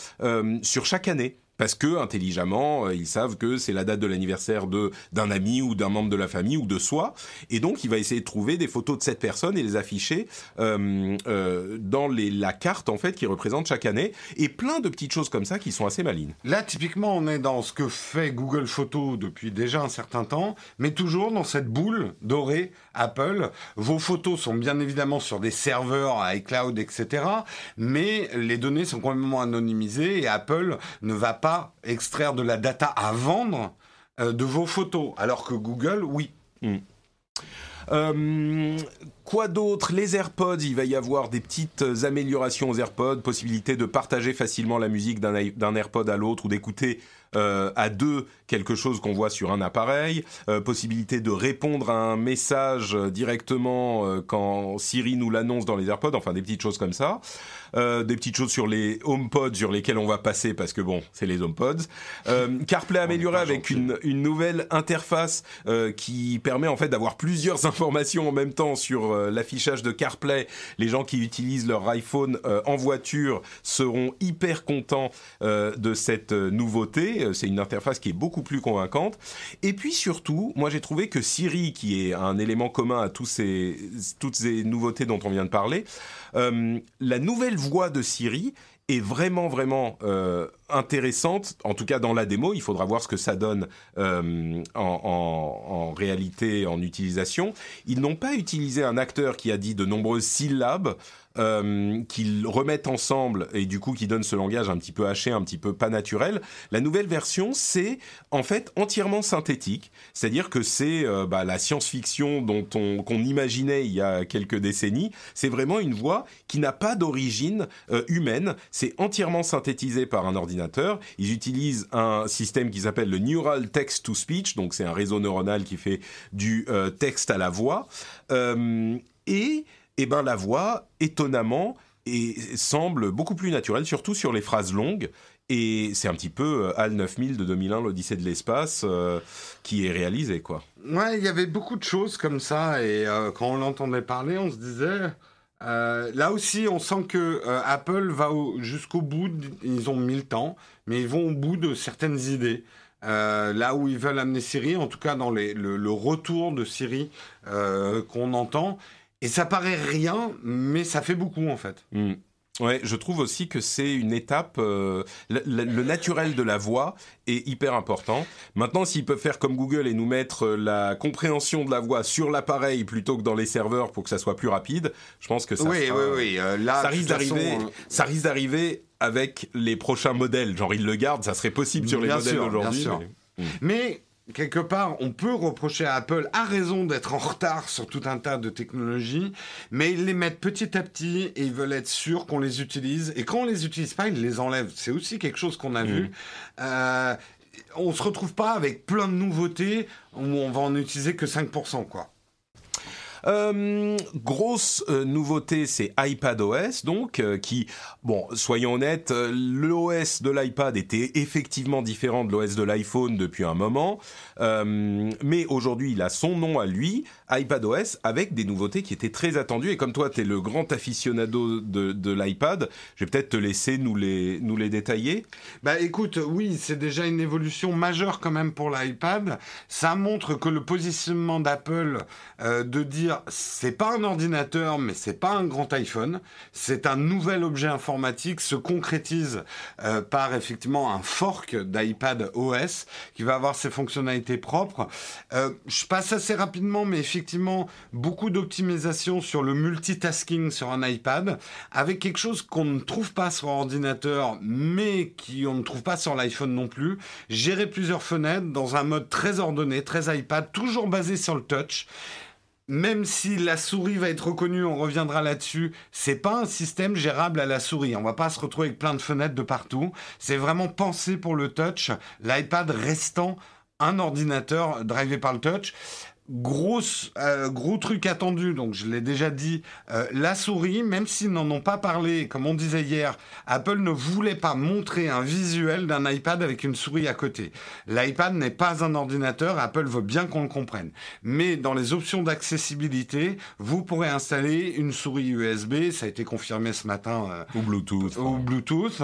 sur chaque année parce que intelligemment euh, ils savent que c'est la date de l'anniversaire de d'un ami ou d'un membre de la famille ou de soi et donc il va essayer de trouver des photos de cette personne et les afficher euh, euh, dans les, la carte en fait qui représente chaque année et plein de petites choses comme ça qui sont assez malines. Là typiquement on est dans ce que fait Google Photos depuis déjà un certain temps mais toujours dans cette boule dorée Apple. Vos photos sont bien évidemment sur des serveurs iCloud etc mais les données sont complètement anonymisées et Apple ne va pas extraire de la data à vendre euh, de vos photos, alors que Google, oui. Hmm. Euh, quoi d'autre? Les AirPods, il va y avoir des petites améliorations aux AirPods, possibilité de partager facilement la musique d'un AirPod à l'autre ou d'écouter euh, à deux quelque chose qu'on voit sur un appareil, possibilité de répondre à un message directement quand Siri nous l'annonce dans les AirPods, enfin des petites choses comme ça. Euh, des petites choses sur les HomePods sur lesquelles on va passer parce que bon, c'est les HomePods. Euh, CarPlay amélioré avec une, une, nouvelle interface euh, qui permet en fait d'avoir plusieurs informations en même temps sur euh, l'affichage de CarPlay. Les gens qui utilisent leur iPhone euh, en voiture seront hyper contents de cette nouveauté. C'est une interface qui est beaucoup plus convaincante. Et puis surtout, moi j'ai trouvé que Siri, qui est un élément commun à tous ces, toutes ces nouveautés dont on vient de parler, la nouvelle voix de Siri est vraiment vraiment euh, intéressante, en tout cas dans la démo. Il faudra voir ce que ça donne euh, en, réalité, en utilisation. Ils n'ont pas utilisé un acteur qui a dit de nombreuses syllabes euh, qu'ils remettent ensemble et du coup qui donne ce langage un petit peu haché, un petit peu pas naturel. La nouvelle version, c'est en fait entièrement synthétique, c'est-à-dire que c'est bah, la science-fiction dont on qu'on imaginait il y a quelques décennies. C'est vraiment une voix qui n'a pas d'origine humaine. C'est entièrement synthétisé par un ordinateur. Ils utilisent un système qui s'appelle le Neural Text to Speech, donc c'est un réseau neuronal qui fait du euh, texte à la voix. et eh ben la voix, étonnamment, et semble beaucoup plus naturelle, surtout sur les phrases longues. Et c'est un petit peu HAL 9000 de 2001, l'Odyssée de l'espace, euh, qui est réalisé, quoi. Ouais, il y avait beaucoup de choses comme ça, et euh, quand on l'entendait parler, on se disait... Euh, là aussi, on sent que Apple va jusqu'au bout, ils ont mis le temps, mais ils vont au bout de certaines idées. là où ils veulent amener Siri, en tout cas dans le, le, retour de Siri qu'on entend, et ça paraît rien, mais ça fait beaucoup en fait. Mm. Ouais, je trouve aussi que c'est une étape. Euh, le, naturel de la voix est hyper important. Maintenant, s'ils peuvent faire comme Google et nous mettre euh, la compréhension de la voix sur l'appareil plutôt que dans les serveurs pour que ça soit plus rapide, je pense que ça. Oui, oui, oui. Euh, là, ça risque d'arriver. Ça risque d'arriver avec les prochains modèles. Genre, ils le gardent, ça serait possible sur les modèles d'aujourd'hui. Mais... mais quelque part, on peut reprocher à Apple, à raison d'être en retard sur tout un tas de technologies, mais ils les mettent petit à petit et ils veulent être sûrs qu'on les utilise. Et quand on les utilise pas, ils les enlèvent. C'est aussi quelque chose qu'on a mmh. vu. Euh, on se retrouve pas avec plein de nouveautés où on va en utiliser que 5%, quoi. Euh, grosse euh, nouveauté, c'est iPadOS, donc, euh, qui, bon, soyons honnêtes, l'OS de l'iPad était effectivement différent de l'OS de l'iPhone depuis un moment, mais aujourd'hui, il a son nom à lui, iPadOS, avec des nouveautés qui étaient très attendues. Et comme toi, tu es le grand aficionado de, de l'iPad, je vais peut-être te laisser nous les, nous les détailler. Bah écoute, oui, c'est déjà une évolution majeure quand même pour l'iPad. Ça montre que le positionnement d'Apple de dire c'est pas un ordinateur, mais c'est pas un grand iPhone, c'est un nouvel objet informatique, se concrétise euh, par effectivement un fork d'iPad OS qui va avoir ses fonctionnalités propres. Euh, je passe assez rapidement, mais effectivement beaucoup d'optimisation sur le multitasking sur un iPad, avec quelque chose qu'on ne trouve pas sur ordinateur, mais qui on ne trouve pas sur l'iPhone non plus. Gérer plusieurs fenêtres dans un mode très ordonné, très iPad, toujours basé sur le touch même si la souris va être reconnue, on reviendra là-dessus, c'est pas un système gérable à la souris. On va pas se retrouver avec plein de fenêtres de partout. C'est vraiment pensé pour le touch, l'iPad restant un ordinateur drivé par le touch grosse, euh, gros truc attendu, donc je l'ai déjà dit, euh, la souris, même s'ils n'en ont pas parlé, comme on disait hier, Apple ne voulait pas montrer un visuel d'un iPad avec une souris à côté. L'iPad n'est pas un ordinateur, Apple veut bien qu'on le comprenne. Mais dans les options d'accessibilité, vous pourrez installer une souris USB, ça a été confirmé ce matin. Euh, ou Bluetooth. Ou Bluetooth.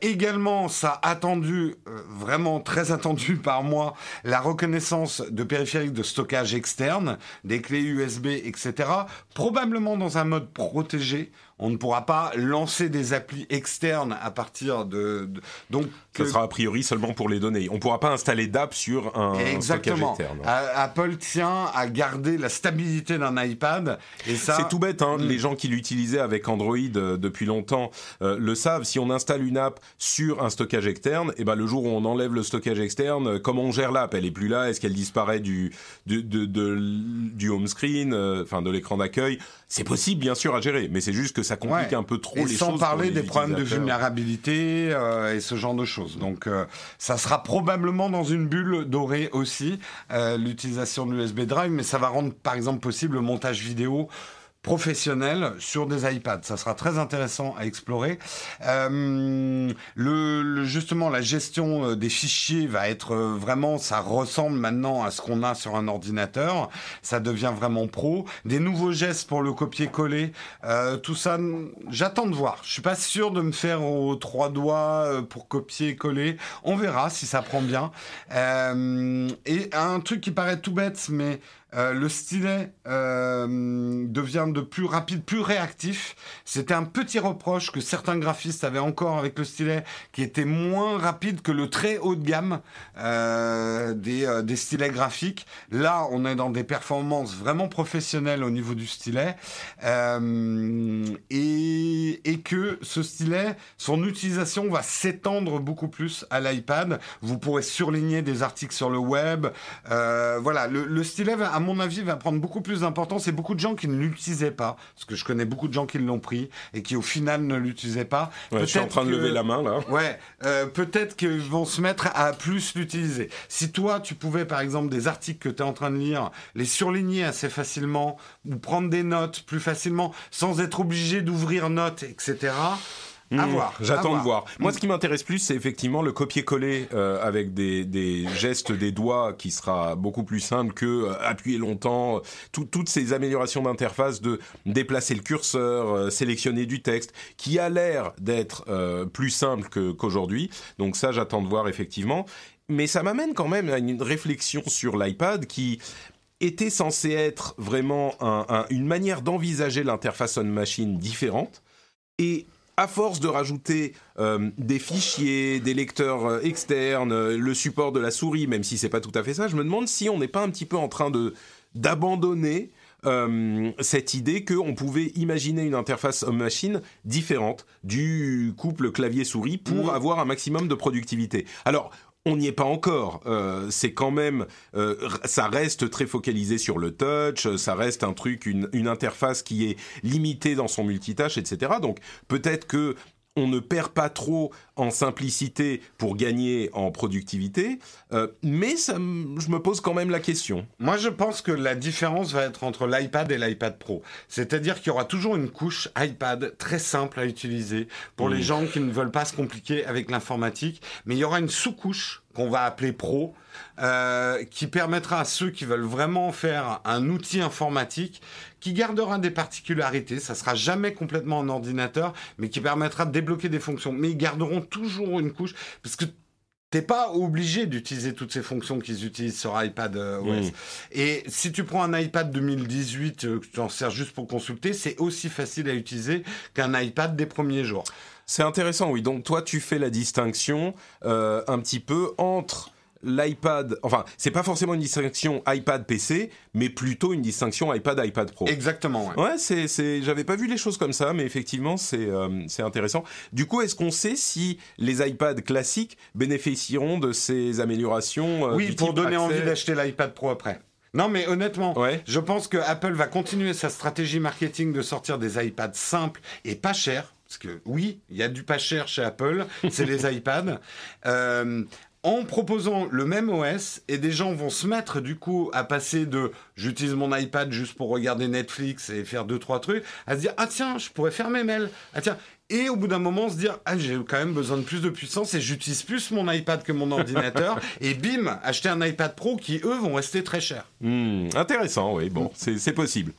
également, ça attendu, vraiment très attendu par moi, la reconnaissance de périphériques de stockage externe, des clés USB, etc. Probablement dans un mode protégé on ne pourra pas lancer des applis externes à partir de, donc ça sera a priori seulement pour les données. On ne pourra pas installer d'app sur un Exactement. stockage externe. Apple tient à garder la stabilité d'un iPad et ça c'est tout bête. Hein. Mm. Les gens qui l'utilisaient avec Android euh, depuis longtemps euh, le savent. Si on installe une app sur un stockage externe, et eh ben le jour où on enlève le stockage externe, euh, comment on gère l'app? Elle est plus là. Est-ce qu'elle disparaît du du, de, du home screen, enfin de l'écran d'accueil? C'est possible bien sûr à gérer, mais c'est juste que ça ça complique un peu trop les choses. Sans parler des problèmes de vulnérabilité euh, et ce genre de choses. Donc, euh, ça sera probablement dans une bulle dorée aussi, euh, l'utilisation de l'USB Drive, mais ça va rendre par exemple possible le montage vidéo professionnels sur des iPads. Ça sera très intéressant à explorer. Euh, le, justement, la gestion euh, des fichiers va être euh, vraiment, ça ressemble maintenant à ce qu'on a sur un ordinateur. Ça devient vraiment pro. Des nouveaux gestes pour le copier-coller. Euh, tout ça, j'attends de voir. Je suis pas sûr de me faire aux trois doigts euh, pour copier-coller. On verra si ça prend bien. et un truc qui paraît tout bête, mais Euh, le stylet euh, devient de plus rapide, plus réactif. C'était un petit reproche que certains graphistes avaient encore avec le stylet, qui était moins rapide que le très haut de gamme euh, des, des stylets graphiques. Là, on est dans des performances vraiment professionnelles au niveau du stylet. et, et que ce stylet, son utilisation va s'étendre beaucoup plus à l'iPad. Vous pourrez surligner des articles sur le web. voilà, le, le stylet va, à mon avis, va prendre beaucoup plus d'importance et beaucoup de gens qui ne l'utilisaient pas, parce que je connais beaucoup de gens qui l'ont pris et qui au final ne l'utilisaient pas. je suis en train de lever la main là. Ouais, euh, peut-être qu'ils vont se mettre à plus l'utiliser. Si toi, tu pouvais par exemple des articles que tu es en train de lire, les surligner assez facilement ou prendre des notes plus facilement sans être obligé d'ouvrir notes, etc. À hmm. voir. J'attends de voir. Moi, ce qui m'intéresse plus, c'est effectivement le copier-coller euh, avec des, des, gestes des doigts qui sera beaucoup plus simple que euh, appuyer longtemps. toutes ces améliorations d'interface de déplacer le curseur, euh, sélectionner du texte, qui a l'air d'être plus simple qu'aujourd'hui. Donc ça, j'attends de voir effectivement. Mais ça m'amène quand même à une réflexion sur l'iPad qui était censé être vraiment un, une manière d'envisager l'interface on-machine différente. Et à force de rajouter euh, des fichiers, des lecteurs euh, externes, euh, le support de la souris, même si c'est pas tout à fait ça, je me demande si on n'est pas un petit peu en train de d'abandonner cette idée qu'on pouvait imaginer une interface homme-machine différente du couple clavier-souris pour mmh. avoir un maximum de productivité. Alors, on n'y est pas encore. Euh, c'est quand même, euh, ça reste très focalisé sur le touch, ça reste un truc, une, une interface qui est limitée dans son multitâche, etc. Donc peut-être que on ne perd pas trop en simplicité pour gagner en productivité, euh, mais ça, je me pose quand même la question. Moi, je pense que la différence va être entre l'iPad et l'iPad Pro. C'est-à-dire qu'il y aura toujours une couche iPad très simple à utiliser pour les gens qui ne veulent pas se compliquer avec l'informatique, mais il y aura une sous-couche qu'on va appeler Pro, euh, qui permettra à ceux qui veulent vraiment faire un outil informatique qui gardera des particularités, ça sera jamais complètement en ordinateur, mais qui permettra de débloquer des fonctions. Mais ils garderont toujours une couche, parce que T'es pas obligé d'utiliser toutes ces fonctions qu'ils utilisent sur iPad euh, OS. Et si tu prends un iPad 2018 euh, que tu en sers juste pour consulter, c'est aussi facile à utiliser qu'un iPad des premiers jours. C'est intéressant, oui. Donc toi, tu fais la distinction euh, un petit peu entre l'iPad, enfin, c'est pas forcément une distinction iPad-PC, mais plutôt une distinction iPad-iPad Pro. Exactement. Ouais, c'est, c'est, j'avais pas vu les choses comme ça, mais effectivement, c'est, euh, c'est intéressant. Du coup, est-ce qu'on sait si les iPads classiques bénéficieront de ces améliorations euh, Oui, pour donner envie d'acheter l'iPad Pro après. Non, mais honnêtement, je pense que Apple va continuer sa stratégie marketing de sortir des iPads simples et pas chers. Parce que oui, il y a du pas cher chez Apple, c'est les iPads. Euh, en proposant le même OS et des gens vont se mettre du coup à passer de j'utilise mon iPad juste pour regarder Netflix et faire deux trois trucs à se dire ah tiens je pourrais faire mes mails ah tiens et au bout d'un moment se dire ah j'ai quand même besoin de plus de puissance et j'utilise plus mon iPad que mon ordinateur. Et bim acheter un iPad Pro qui eux vont rester très chers. Hmm, intéressant oui bon c'est possible.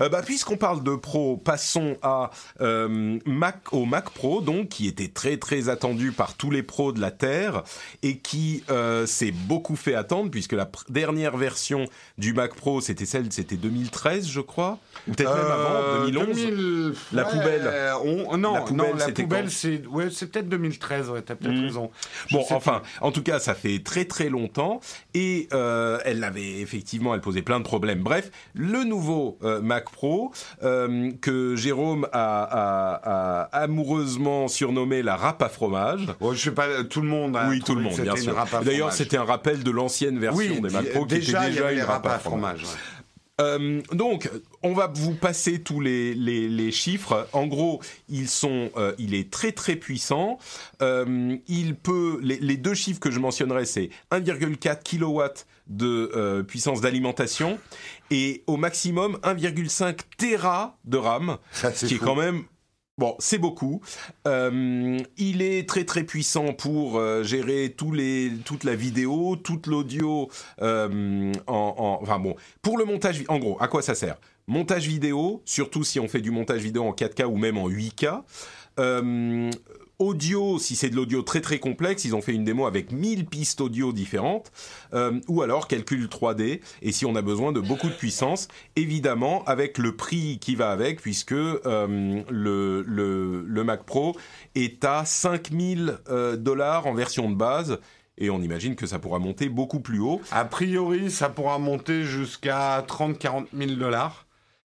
Euh, bah, puisqu'on parle de Pro passons à euh, Mac au Mac Pro donc qui était très très attendu par tous les pros de la terre et qui euh, s'est beaucoup fait attendre puisque la dernière version du Mac Pro c'était celle c'était 2013 je crois. Ou peut-être même avant 2011 la poubelle. Non la non, la poubelle, c'est ouais, peut-être 2013, ouais, t'as peut-être hmm. raison. bon, enfin, en tout cas, ça fait très très longtemps et euh, elle avait effectivement, elle posait plein de problèmes. Bref, le nouveau euh, Mac Pro euh, que Jérôme a, amoureusement surnommé la râpe à fromage. Oh, je sais pas, tout le monde. A oui, tout le monde, bien sûr. D'ailleurs, c'était un rappel de l'ancienne version des Mac Pro qui était déjà une râpe à fromage. Euh, donc, on va vous passer tous les, les, chiffres. En gros, ils sont, euh, il est très très puissant. Euh, il peut, les, deux chiffres que je mentionnerai, c'est 1,4 kW de puissance d'alimentation et au maximum 1,5 Tera de RAM, qui est quand même Bon, c'est beaucoup. Euh, il est très très puissant pour euh, gérer toute la vidéo, toute l'audio. Euh, en, enfin bon, pour le montage, en gros, à quoi ça sert? Montage vidéo, surtout si on fait du montage vidéo en 4K ou même en 8K. Audio, si c'est de l'audio très très complexe, ils ont fait une démo avec 1000 pistes audio différentes, euh, ou alors calcul 3D, et si on a besoin de beaucoup de puissance, évidemment avec le prix qui va avec, puisque euh, le, le, Mac Pro est à 5000 euh, dollars en version de base, et on imagine que ça pourra monter beaucoup plus haut. A priori, ça pourra monter jusqu'à 30-40 000 dollars.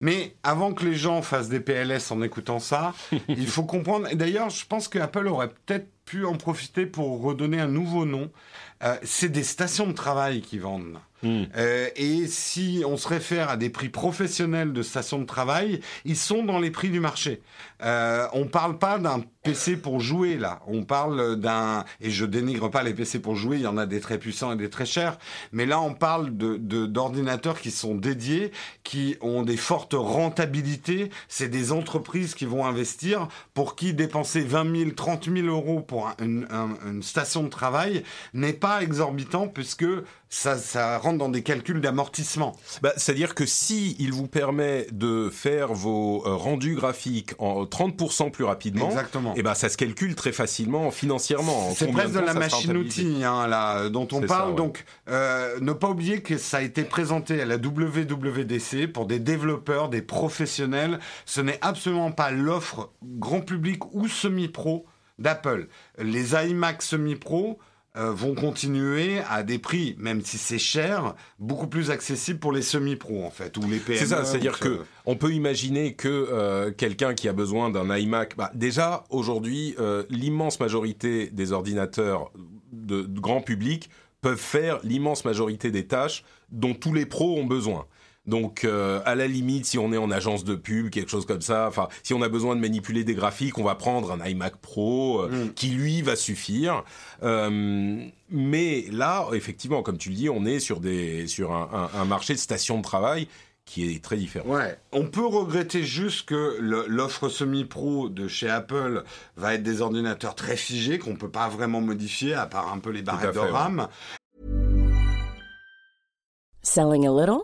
Mais avant que les gens fassent des PLS en écoutant ça, il faut comprendre. Et d'ailleurs, je pense qu'Apple aurait peut-être pu en profiter pour redonner un nouveau nom. Euh, c'est des stations de travail qui vendent. Hmm. Euh, et si on se réfère à des prix professionnels de stations de travail, ils sont dans les prix du marché. Euh, on parle pas d'un PC pour jouer là. On parle d'un et je dénigre pas les PC pour jouer. Il y en a des très puissants et des très chers. Mais là, on parle d'ordinateurs qui sont dédiés, qui ont des fortes rentabilités. C'est des entreprises qui vont investir pour qui dépenser 20 000, 30 000 euros pour une, une station de travail n'est pas exorbitant puisque ça, ça rentre dans des calculs d'amortissement. Bah, C'est-à-dire que si il vous permet de faire vos euh, rendus graphiques en 30% plus rapidement, Exactement. Et eh ben ça se calcule très facilement financièrement. C'est presque de, la machine-outil hein, là, dont on parle. Ça, ouais. Donc, euh, ne pas oublier que ça a été présenté à la WWDC pour des développeurs, des professionnels. Ce n'est absolument pas l'offre grand public ou semi-pro d'Apple. Les iMac semi-pro euh, vont continuer à des prix, même si c'est cher, beaucoup plus accessibles pour les semi-pros en fait, ou les PME. C'est ça, c'est-à-dire que on peut imaginer que euh, quelqu'un qui a besoin d'un iMac, bah, déjà aujourd'hui, euh, l'immense majorité des ordinateurs de, de grand public peuvent faire l'immense majorité des tâches dont tous les pros ont besoin. Donc, euh, à la limite, si on est en agence de pub, quelque chose comme ça, enfin, si on a besoin de manipuler des graphiques, on va prendre un iMac Pro euh, mm. qui lui va suffire. Euh, mais là, effectivement, comme tu le dis, on est sur des sur un, un, un marché de station de travail qui est très différent. Ouais, on peut regretter juste que l'offre semi-pro de chez Apple va être des ordinateurs très figés qu'on peut pas vraiment modifier à part un peu les barrettes de RAM. Ouais. Selling a little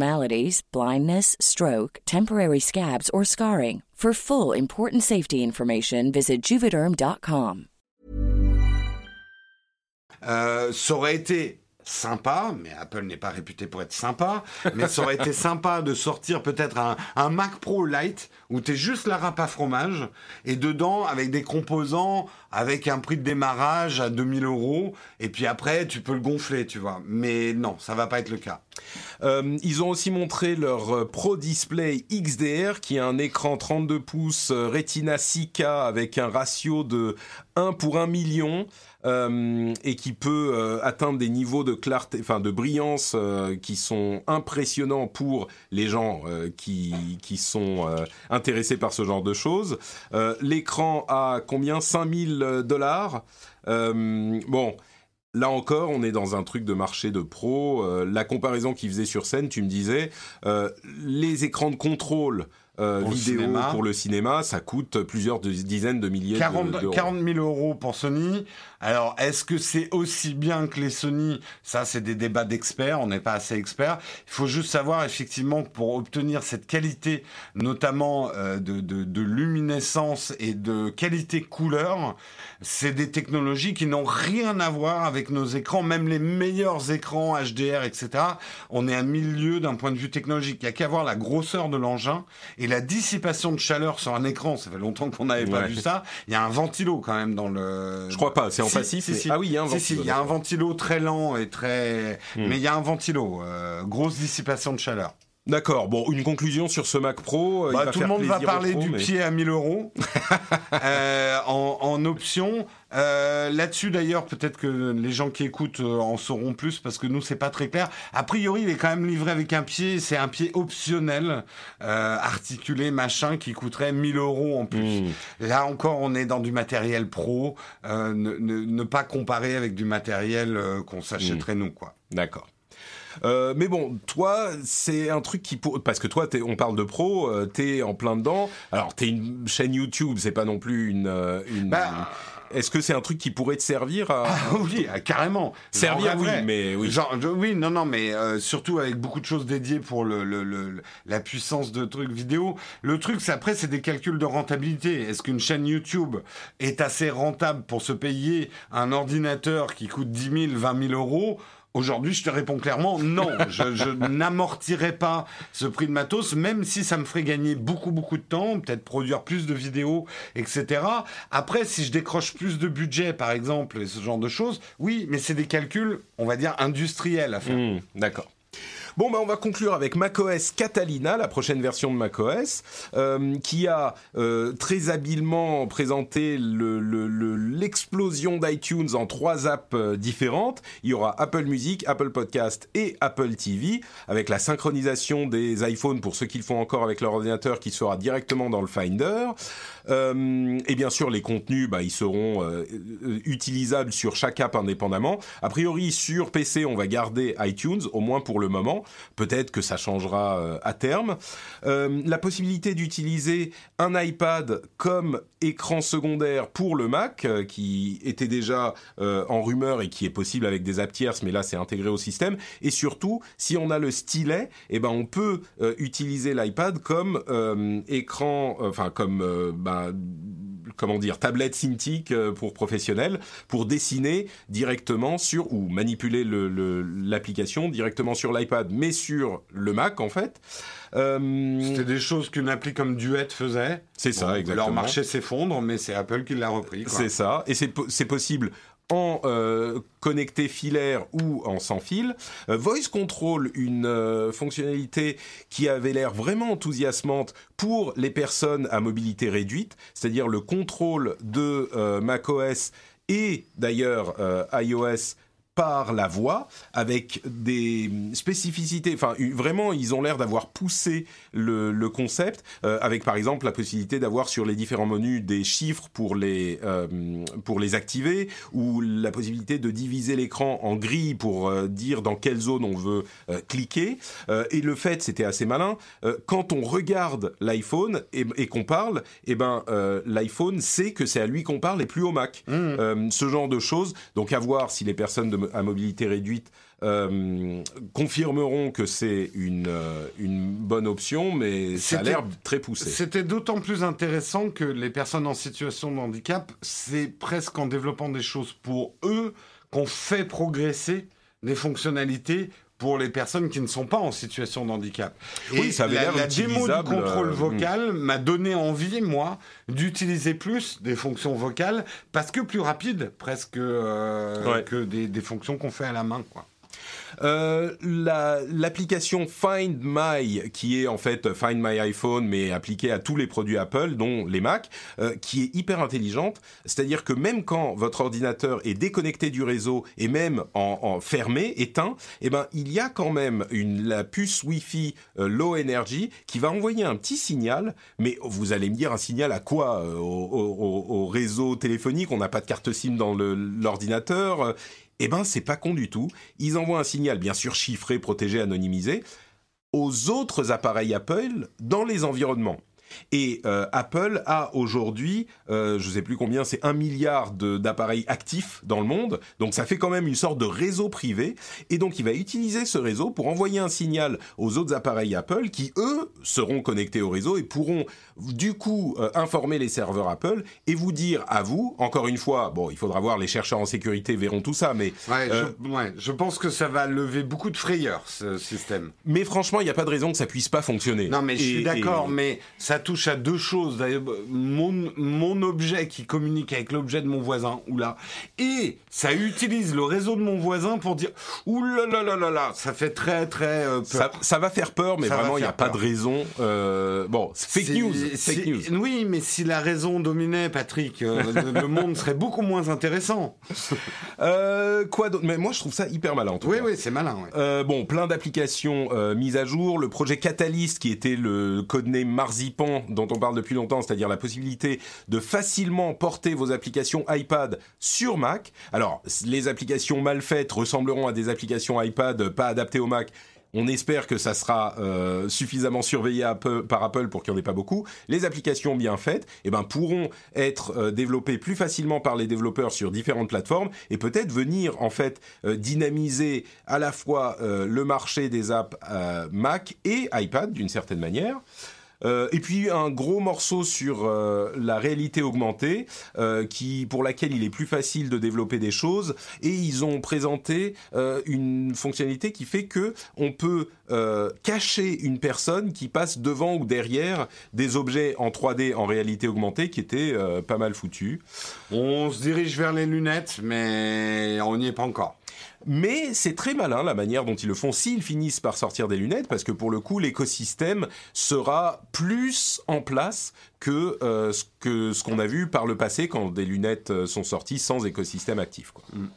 blindness, stroke, temporary scabs, or scarring. For full important safety information, visit juvederm.com. Euh, ça aurait été sympa, mais Apple n'est pas réputé pour être sympa, mais ça aurait été sympa de sortir peut-être un, Mac Pro Lite où tu es juste la râpe à fromage et dedans avec des composants avec un prix de démarrage à 2000 euros et puis après tu peux le gonfler, tu vois. Mais non, ça va pas être le cas. Euh, ils ont aussi montré leur Pro Display XDR qui a un écran 32 pouces Retina 6K avec un ratio de 1 pour 1 million. Euh, et qui peut euh, atteindre des niveaux de clarté, enfin de brillance euh, qui sont impressionnants pour les gens qui qui sont intéressés par ce genre de choses. L'écran a combien? 5000 dollars. bon Là encore, on est dans un truc de marché de pro. La comparaison qu'il faisait sur scène, tu me disais, les écrans de contrôle euh, vidéo pour le cinéma, ça coûte plusieurs dizaines de milliers 40, d'euros. 40 000 euros pour Sony. Alors, est-ce que c'est aussi bien que les Sony? Ça, c'est des débats d'experts. On n'est pas assez experts. Il faut juste savoir effectivement que pour obtenir cette qualité, notamment euh, de, de, de, luminescence et de qualité couleur, c'est des technologies qui n'ont rien à voir avec nos écrans, même les meilleurs écrans HDR, etc. On est à milieu d'un point de vue technologique. Il n'y a qu'à voir la grosseur de l'engin et la dissipation de chaleur sur un écran, ça fait longtemps qu'on n'avait pas vu ça. Il y a un ventilo quand même dans le. Je crois pas, c'est en Si, passif. si, mais- si. Ah oui, il y a un Si, si, ventilo. il y a un ventilo très lent et très. Hmm. Mais il y a un ventilo, euh, grosse dissipation de chaleur. D'accord. Bon, une conclusion sur ce Mac Pro. euh, il Bah, va tout le monde va parler du mais- pied à 1000 euros euh, en, en option. Euh, Là-dessus, d'ailleurs, peut-être que les gens qui écoutent en sauront plus parce que nous, c'est pas très clair. A priori, il est quand même livré avec un pied. C'est un pied optionnel, euh, articulé, machin, qui coûterait 1000 euros en plus. Hmm. Là encore, on est dans du matériel pro. Ne, ne- ne pas comparer avec du matériel qu'on s'achèterait nous, quoi. D'accord. Euh, mais bon, toi, c'est un truc qui pour... parce que toi, on parle de pro, euh, t'es en plein dedans. Alors, t'es une chaîne YouTube, c'est pas non plus une. euh, une... Bah, Est-ce que c'est un truc qui pourrait te servir à Ah oui, ah, carrément. servir Oui, mais oui. Genre, oui, non, non, mais euh, surtout avec beaucoup de choses dédiées pour le, le- le- la puissance de trucs vidéo. Le truc, c'est après, c'est des calculs de rentabilité. Est-ce qu'une chaîne YouTube est assez rentable pour se payer un ordinateur qui coûte 10 000, 20 000 euros? Aujourd'hui, je te réponds clairement non. Je, n'amortirai pas ce prix de matos, même si ça me ferait gagner beaucoup, beaucoup de temps, peut-être produire plus de vidéos, etc. Après, si je décroche plus de budget, par exemple, et ce genre de choses, oui, mais c'est des calculs, on va dire, industriels à faire. Hmm, D'accord. Bon, bah, on va conclure avec macOS Catalina, la prochaine version de macOS, euh, qui a euh, très habilement présenté le- le- le- l'explosion d'iTunes en trois apps euh, différentes. Il y aura Apple Music, Apple Podcast et Apple TV, avec la synchronisation des iPhones pour ceux qui le font encore avec leur ordinateur, qui sera directement dans le Finder. Euh, et bien sûr, les contenus, bah, ils seront euh, euh, utilisables sur chaque app indépendamment. A priori, sur PC, on va garder iTunes, au moins pour le moment. Peut-être que ça changera euh, à terme. Euh, la possibilité d'utiliser un iPad comme écran secondaire pour le Mac, euh, qui était déjà en rumeur et qui est possible avec des apps tierces, mais là, c'est intégré au système. Et surtout, si on a le stylet, eh ben, on peut utiliser l'iPad comme écran, enfin comme ben, comment dire, tablette Cintiq euh, pour professionnels, pour dessiner directement sur ou manipuler le- le- l'application directement sur l'iPad, mais sur le Mac en fait. Euh, C'était des choses qu'une appli comme Duet faisait. c'est ça, exactement. Leur marché s'effondre, mais c'est Apple qui l'a repris. C'est ça, et c'est possible en euh, connecté filaire ou en sans fil. Euh, Voice Control, une euh, fonctionnalité qui avait l'air vraiment enthousiasmante pour les personnes à mobilité réduite, c'est-à-dire le contrôle de macOS et d'ailleurs iOS par la voix, avec des spécificités. Enfin, vraiment, ils ont l'air d'avoir poussé le, le concept, euh, avec par exemple la possibilité d'avoir sur les différents menus des chiffres pour les euh, pour les activer, ou la possibilité de diviser l'écran en grilles pour euh, dire dans quelle zone on veut cliquer. Et le fait, c'était assez malin. quand on regarde l'iPhone et, et qu'on parle, eh ben l'iPhone sait que c'est à lui qu'on parle et plus au Mac. Euh, ce genre de choses. Donc à voir si les personnes de, à mobilité réduite euh, confirmeront que c'est une, euh, une bonne option, mais ça a l'air très poussé. C'était d'autant plus intéressant que les personnes en situation de handicap, c'est presque en développant des choses pour eux qu'on fait progresser des fonctionnalités pour les personnes qui ne sont pas en situation de handicap. Oui, ça avait la, la démo du utilisable, contrôle euh, vocal m'a donné envie, moi, d'utiliser plus des fonctions vocales parce que plus rapide, presque, euh, Ouais. que des, des fonctions qu'on fait à la main, quoi. Euh, la- L'application Find My, qui est en fait Find My iPhone, mais appliquée à tous les produits Apple, dont les Mac, euh, qui est hyper intelligente. C'est-à-dire que même quand votre ordinateur est déconnecté du réseau et même en, en fermé, éteint, eh ben il y a quand même une la puce Wi-Fi euh, Low Energy qui va envoyer un petit signal. Mais vous allez me dire un signal à quoi euh, au, au- au- au réseau téléphonique? On n'a pas de carte SIM dans l'ordinateur. Eh ben, c'est pas con du tout. Ils envoient un signal, bien sûr chiffré, protégé, anonymisé, aux autres appareils Apple dans les environnements. Et euh, Apple a aujourd'hui, euh, je ne sais plus combien, c'est un milliard d'appareils actifs dans le monde. Donc ça fait quand même une sorte de réseau privé. Et donc il va utiliser ce réseau pour envoyer un signal aux autres appareils Apple qui, eux, seront connectés au réseau et pourront du coup euh, informer les serveurs Apple et vous dire à vous, encore une fois, bon, il faudra voir, les chercheurs en sécurité verront tout ça, mais... Ouais, je, ouais, je pense que ça va lever beaucoup de frayeur, ce système. Mais franchement, il n'y a pas de raison que ça puisse pas fonctionner. Non, mais je suis d'accord, mais ça touche à deux choses. Mon, mon objet qui communique avec l'objet de mon voisin, ou là, et ça utilise le réseau de mon voisin pour dire ouh là là là là là, ça fait très très euh, peur. Ça, va faire peur, mais vraiment il n'y a pas de raison. Euh, bon, fake news, fake news. Oui, mais si la raison dominait, Patrick, euh, le, monde serait beaucoup moins intéressant. quoi d'autre? Mais moi je trouve ça hyper malin. En tout oui, cas. oui, c'est malin. bon, plein d'applications mises à jour. Le projet Catalyst, qui était le codename Marzipan dont on parle depuis longtemps, c'est-à-dire la possibilité de facilement porter vos applications iPad sur Mac. Alors, les applications mal faites ressembleront à des applications iPad pas adaptées au Mac. On espère que ça sera euh, suffisamment surveillé par Apple pour qu'il n'y en ait pas beaucoup. Les applications bien faites eh ben, pourront être euh, développées plus facilement par les développeurs sur différentes plateformes et peut-être venir en fait euh, dynamiser à la fois le marché des apps Mac et iPad d'une certaine manière. Euh, et puis un gros morceau sur euh, la réalité augmentée, euh, qui pour laquelle il est plus facile de développer des choses. Et ils ont présenté une fonctionnalité qui fait que on peut cacher une personne qui passe devant ou derrière des objets en 3D en réalité augmentée, qui étaient pas mal foutus. On se dirige vers les lunettes, mais on n'y est pas encore. Mais c'est très malin la manière dont ils le font s'ils finissent par sortir des lunettes, parce que pour le coup, l'écosystème sera plus en place que euh, ce que ce qu'on a vu par le passé quand des lunettes euh, sont sorties sans écosystème actif. Quoi. Mm.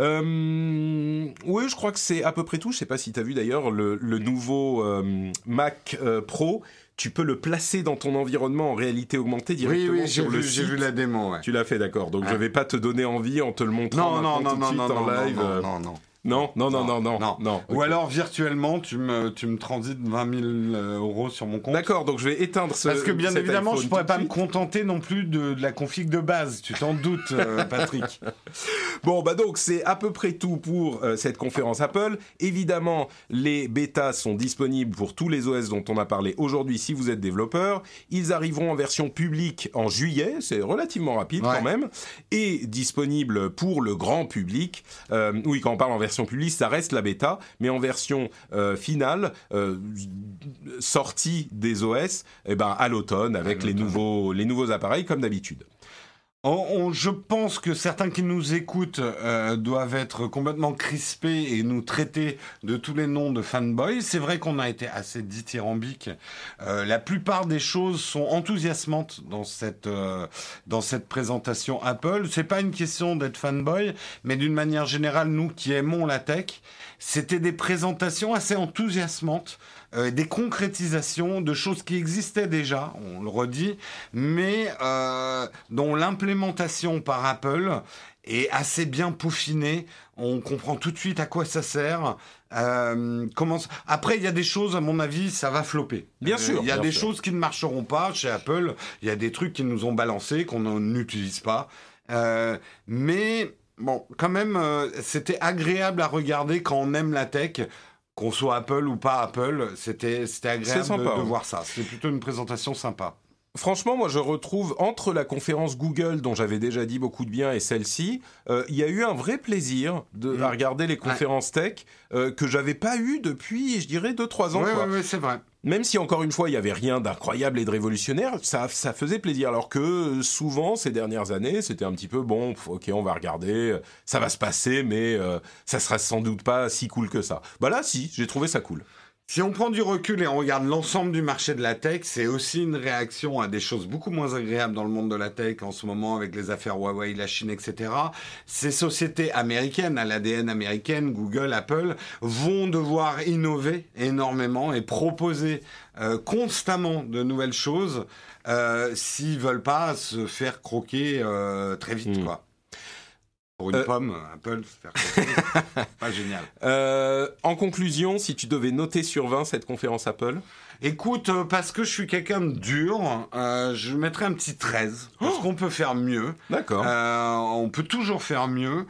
Euh, oui, je crois que c'est à peu près tout. Je sais pas si tu as vu d'ailleurs le, nouveau Mac Pro tu peux le placer dans ton environnement en réalité augmentée directement oui, oui, sur le vu, J'ai vu la démo. Ouais. Tu l'as fait, d'accord. Donc je je vais pas te donner envie en te le montrant non, non, non, tout de suite en live. Non, non, non. Non, non, non, non, non, non. Ou alors virtuellement, tu me, tu me transites 20 000 euh, euros sur mon compte. D'accord, donc je vais éteindre ce. Parce que bien évidemment, je pourrais pas me contenter non plus de, la config de base. Tu t'en doutes, euh, Patrick. bon, bah donc c'est à peu près tout pour euh, cette conférence Apple. Évidemment, les bêtas sont disponibles pour tous les OS dont on a parlé aujourd'hui. Si vous êtes développeur, ils arriveront en version publique en juillet. C'est relativement rapide quand même, et disponible pour le grand public. oui, quand on parle en version publique, ça reste la bêta, mais en version euh, finale, euh, sortie des OS, eh ben, à l'automne, avec les nouveaux, les nouveaux appareils, comme d'habitude je pense que certains qui nous écoutent euh, doivent être complètement crispés et nous traiter de tous les noms de fanboys. C'est vrai qu'on a été assez dithyrambique. Euh, la plupart des choses sont enthousiasmantes dans cette euh, dans cette présentation Apple. C'est pas une question d'être fanboy, mais d'une manière générale, nous qui aimons la tech, c'était des présentations assez enthousiasmantes euh, des concrétisations de choses qui existaient déjà, on le redit, mais euh, dont l'implémentation par Apple est assez bien peaufinée. On comprend tout de suite à quoi ça sert. Euh, comment... Après, il y a des choses, à mon avis, ça va flopper. Bien sûr. Il y a des choses qui ne marcheront pas chez Apple. Il y a des trucs qui nous ont balancés, qu'on n'utilise pas. mais bon, quand même, c'était agréable à regarder quand on aime la tech qu'on soit Apple ou pas Apple, c'était agréable de, de, voir ça. C'était plutôt une présentation sympa. Franchement, moi, je retrouve entre la conférence Google, dont j'avais déjà dit beaucoup de bien, et celle-ci, euh, il y a eu un vrai plaisir de mm. regarder les conférences tech euh, que j'avais pas eu depuis, je dirais, 2-3 ans. Oui, oui, c'est vrai. Même si encore une fois, il y avait rien d'incroyable et de révolutionnaire, ça, ça faisait plaisir. Alors que souvent, ces dernières années, c'était un petit peu bon, ok, on va regarder, ça va se passer, mais euh, ça sera sans doute pas si cool que ça. Bah là, si, j'ai trouvé ça cool. Si on prend du recul et on regarde l'ensemble du marché de la tech, c'est aussi une réaction à des choses beaucoup moins agréables dans le monde de la tech en ce moment avec les affaires Huawei, la Chine, etc. Ces sociétés américaines, à l'ADN américaine, Google, Apple, vont devoir innover énormément et proposer euh, constamment de nouvelles choses euh, s'ils veulent pas se faire croquer euh, très vite, hmm. quoi. Pour une Euh, pomme, Apple, pas génial. Euh, en conclusion, si tu devais noter sur 20 cette conférence Apple, Écoute, euh, parce que je suis quelqu'un de dur, euh, je mettrais un petit 13. Parce qu'on peut faire mieux. d'accord. On peut toujours faire mieux.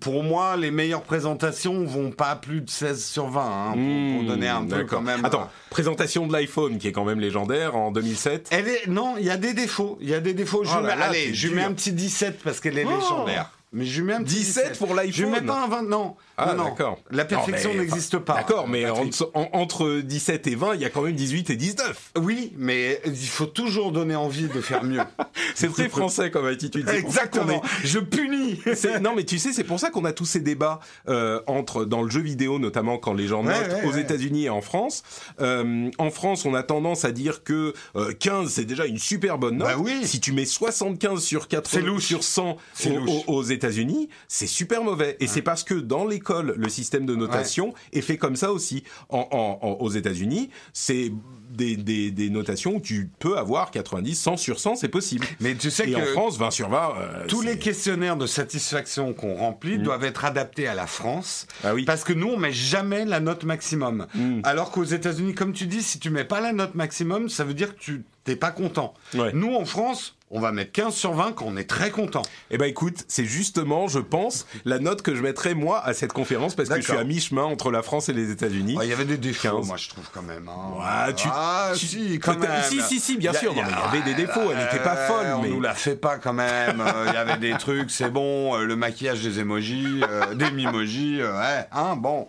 Pour moi, les meilleures présentations vont pas plus de 16 sur 20. hein, pour, pour Hmm, donner un peu quand même. Attends, présentation de l'iPhone qui est quand même légendaire en 2007. Elle est non, il y a des défauts. Il y a des défauts. Je Oh là mets, là, allez, je mets un petit 17 parce qu'elle est Oh. légendaire. Mais je lui mets un petit 17 pour l'iPhone. Je lui mets pas un 20. Non. Ah, non, d'accord. La perfection n'existe pas. D'accord, mais Patrick. en- en- entre 17 et 20, il y a quand même 18 et 19. Oui, mais il faut toujours donner envie de faire mieux. C'est très français comme attitude. Exactement. est- Je punis. Non, mais tu sais, c'est pour ça qu'on a tous ces débats euh, entre dans le jeu vidéo, notamment quand les gens Ouais, notent ouais, aux ouais. États-Unis et en France. Euh, en France, on a tendance à dire que euh, 15 c'est déjà une super bonne note. Bah oui. Si tu mets 75 sur 80 C'est louche. sur 100 C'est aux, aux- États-Unis, c'est super mauvais. Et c'est parce que dans le système de notation est fait comme ça aussi. En, en- en- aux États-Unis, c'est des, des, des notations où tu peux avoir 90, 100 sur 100, c'est possible. Mais tu sais Et en que France, 20 sur 20. euh, tous les questionnaires de satisfaction qu'on remplit doivent être adaptés à la France. Ah oui. Parce que nous, on met jamais la note maximum. Mm. Alors qu'aux États-Unis, comme tu dis, si tu mets pas la note maximum, ça veut dire que tu t'es pas content. Ouais. Nous, en France, on va mettre 15 sur 20 quand on est très content. Eh ben écoute, c'est justement, je pense, la note que je mettrais moi à cette conférence parce que je suis à mi-chemin entre la France et les États-Unis. Il y avait des défauts, 15. moi, je trouve quand même. hein. Ouais, tu- ah, tu- si, quand même. si, si, si, bien a- sûr. y a- Non, mais il y avait des défauts, elle était pas folle, On mais- nous la fait pas quand même. Euh, Il y avait des trucs, c'est bon. euh, le maquillage des emojis, euh, des mimojis, euh, ouais, hein, bon.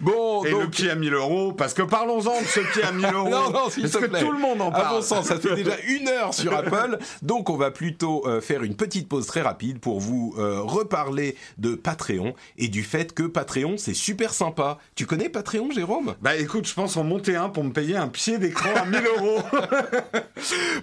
Bon, Et le donc. qui a 1000 euros, parce que parlons-en de ce qui a 1000 euros. Non, non, s'il te que plaît. tout le monde en À parle. bon sens, ça fait déjà une heure sur Apple, donc on va plutôt euh, faire une petite pause très rapide pour vous euh, reparler de Patreon et du fait que Patreon c'est super sympa. Tu connais Patreon, Jérôme? Bah écoute, je pense en monter un pour me payer un pied d'écran à 1000 euros.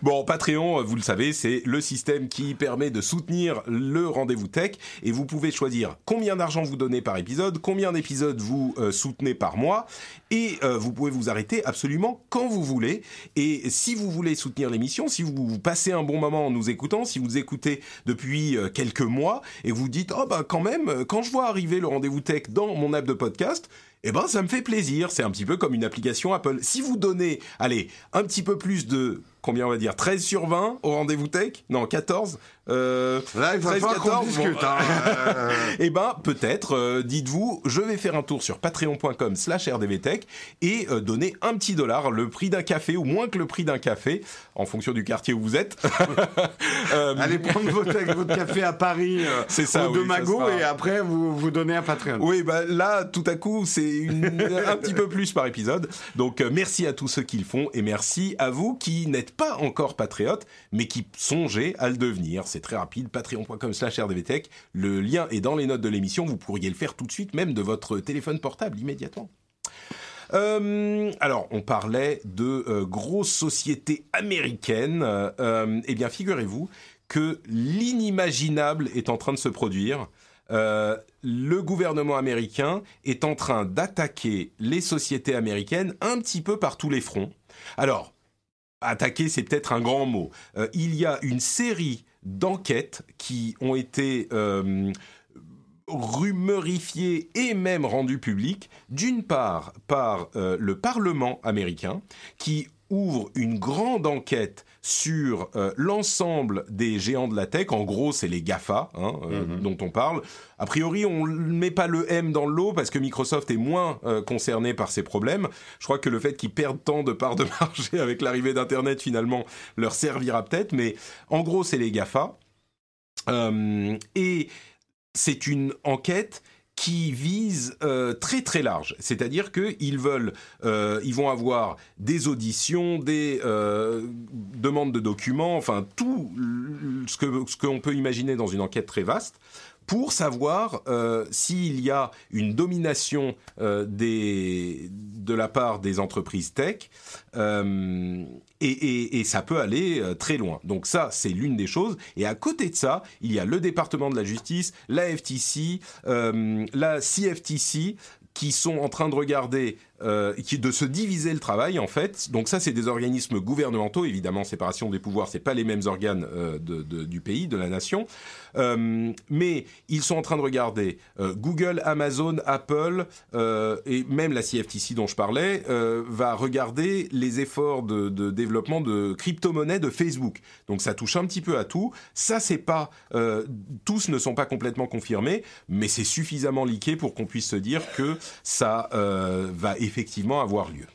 Bon, Patreon, euh, vous le savez, c'est le système qui permet de soutenir le rendez-vous tech et vous pouvez choisir combien d'argent vous donnez par épisode, combien d'épisodes vous euh, soutenez par mois et euh, vous pouvez vous arrêter absolument quand vous voulez. Et si vous voulez soutenir l'émission, si vous, passez un bon moment en nous écoutant, si vous écoutez depuis euh, quelques mois et vous dites oh bah quand même euh, quand je vois arriver le rendez-vous tech dans mon app de podcast, eh ben ça me fait plaisir. C'est un petit peu comme une application Apple. Si vous donnez, allez, un petit peu plus de combien on va dire? 13 sur 20 au rendez-vous tech? Non, 14 euh, Là, il va 13, falloir qu'on 14, discute. bon. hein. Euh, Eh ben, peut-être, euh, dites-vous, je vais faire un tour sur patreon.com slash rdvtech et euh, donner un petit dollar, le prix d'un café, ou moins que le prix d'un café, en fonction du quartier où vous êtes. Euh, Allez prendre votre, votre café à Paris, euh, C'est ça, au oui, De Mago, ça sera- et après vous vous donnez un Patreon. Oui, bah là, tout à coup, c'est une- un petit peu plus par épisode. Donc, euh, merci à tous ceux qui le font et merci à vous qui n'êtes pas encore patriotes, mais qui songez à le devenir. C'est très rapide, patreon.com slash rdvtech. Le lien est dans les notes de l'émission. Vous pourriez le faire tout de suite, même de votre téléphone portable, immédiatement. Euh, alors, on parlait de euh, grosses sociétés américaines. Euh, eh bien, figurez-vous que l'inimaginable est en train de se produire. Le gouvernement américain est en train d'attaquer les sociétés américaines un petit peu par tous les fronts. Alors, attaquer, c'est peut-être un grand mot. Euh, il y a une série d'enquêtes qui ont été euh, et même rendues publiques, d'une part par euh, le Parlement américain, qui ouvre une grande enquête sur euh, l'ensemble des géants de la tech. En gros, c'est les GAFA hein, euh, dont on parle. A priori, on ne met pas le M dans l'eau parce que Microsoft est moins euh, concerné par ces problèmes. Je crois que le fait qu'ils perdent tant de parts de marché avec l'arrivée d'Internet, finalement, leur servira peut-être. Mais en gros, c'est les GAFA. Et c'est une enquête qui vise euh, très très large, c'est-à-dire qu'ils veulent, euh, ils vont avoir des auditions, des euh, demandes de documents, enfin tout ce que ce qu'on peut imaginer dans une enquête très vaste pour savoir euh, s'il y a une domination euh, des, de la part des entreprises tech, euh, et, et, et, ça peut aller euh, très loin. Donc ça, c'est l'une des choses. Et à côté de ça, il y a le département de la justice, la FTC, euh, la CFTC, qui sont en train de regarder euh, qui de se diviser le travail en fait. Donc ça, c'est des organismes gouvernementaux, évidemment, séparation des pouvoirs, c'est pas les mêmes organes euh, du pays, de la nation, euh, mais ils sont en train de regarder euh, Google, Amazon, Apple et même la CFTC dont je parlais va regarder les efforts de, développement de crypto-monnaie de Facebook. Donc ça touche un petit peu à tout. Ça, c'est pas tous ne sont pas complètement confirmés, mais c'est suffisamment liqué pour qu'on puisse se dire que ça va effectivement avoir lieu.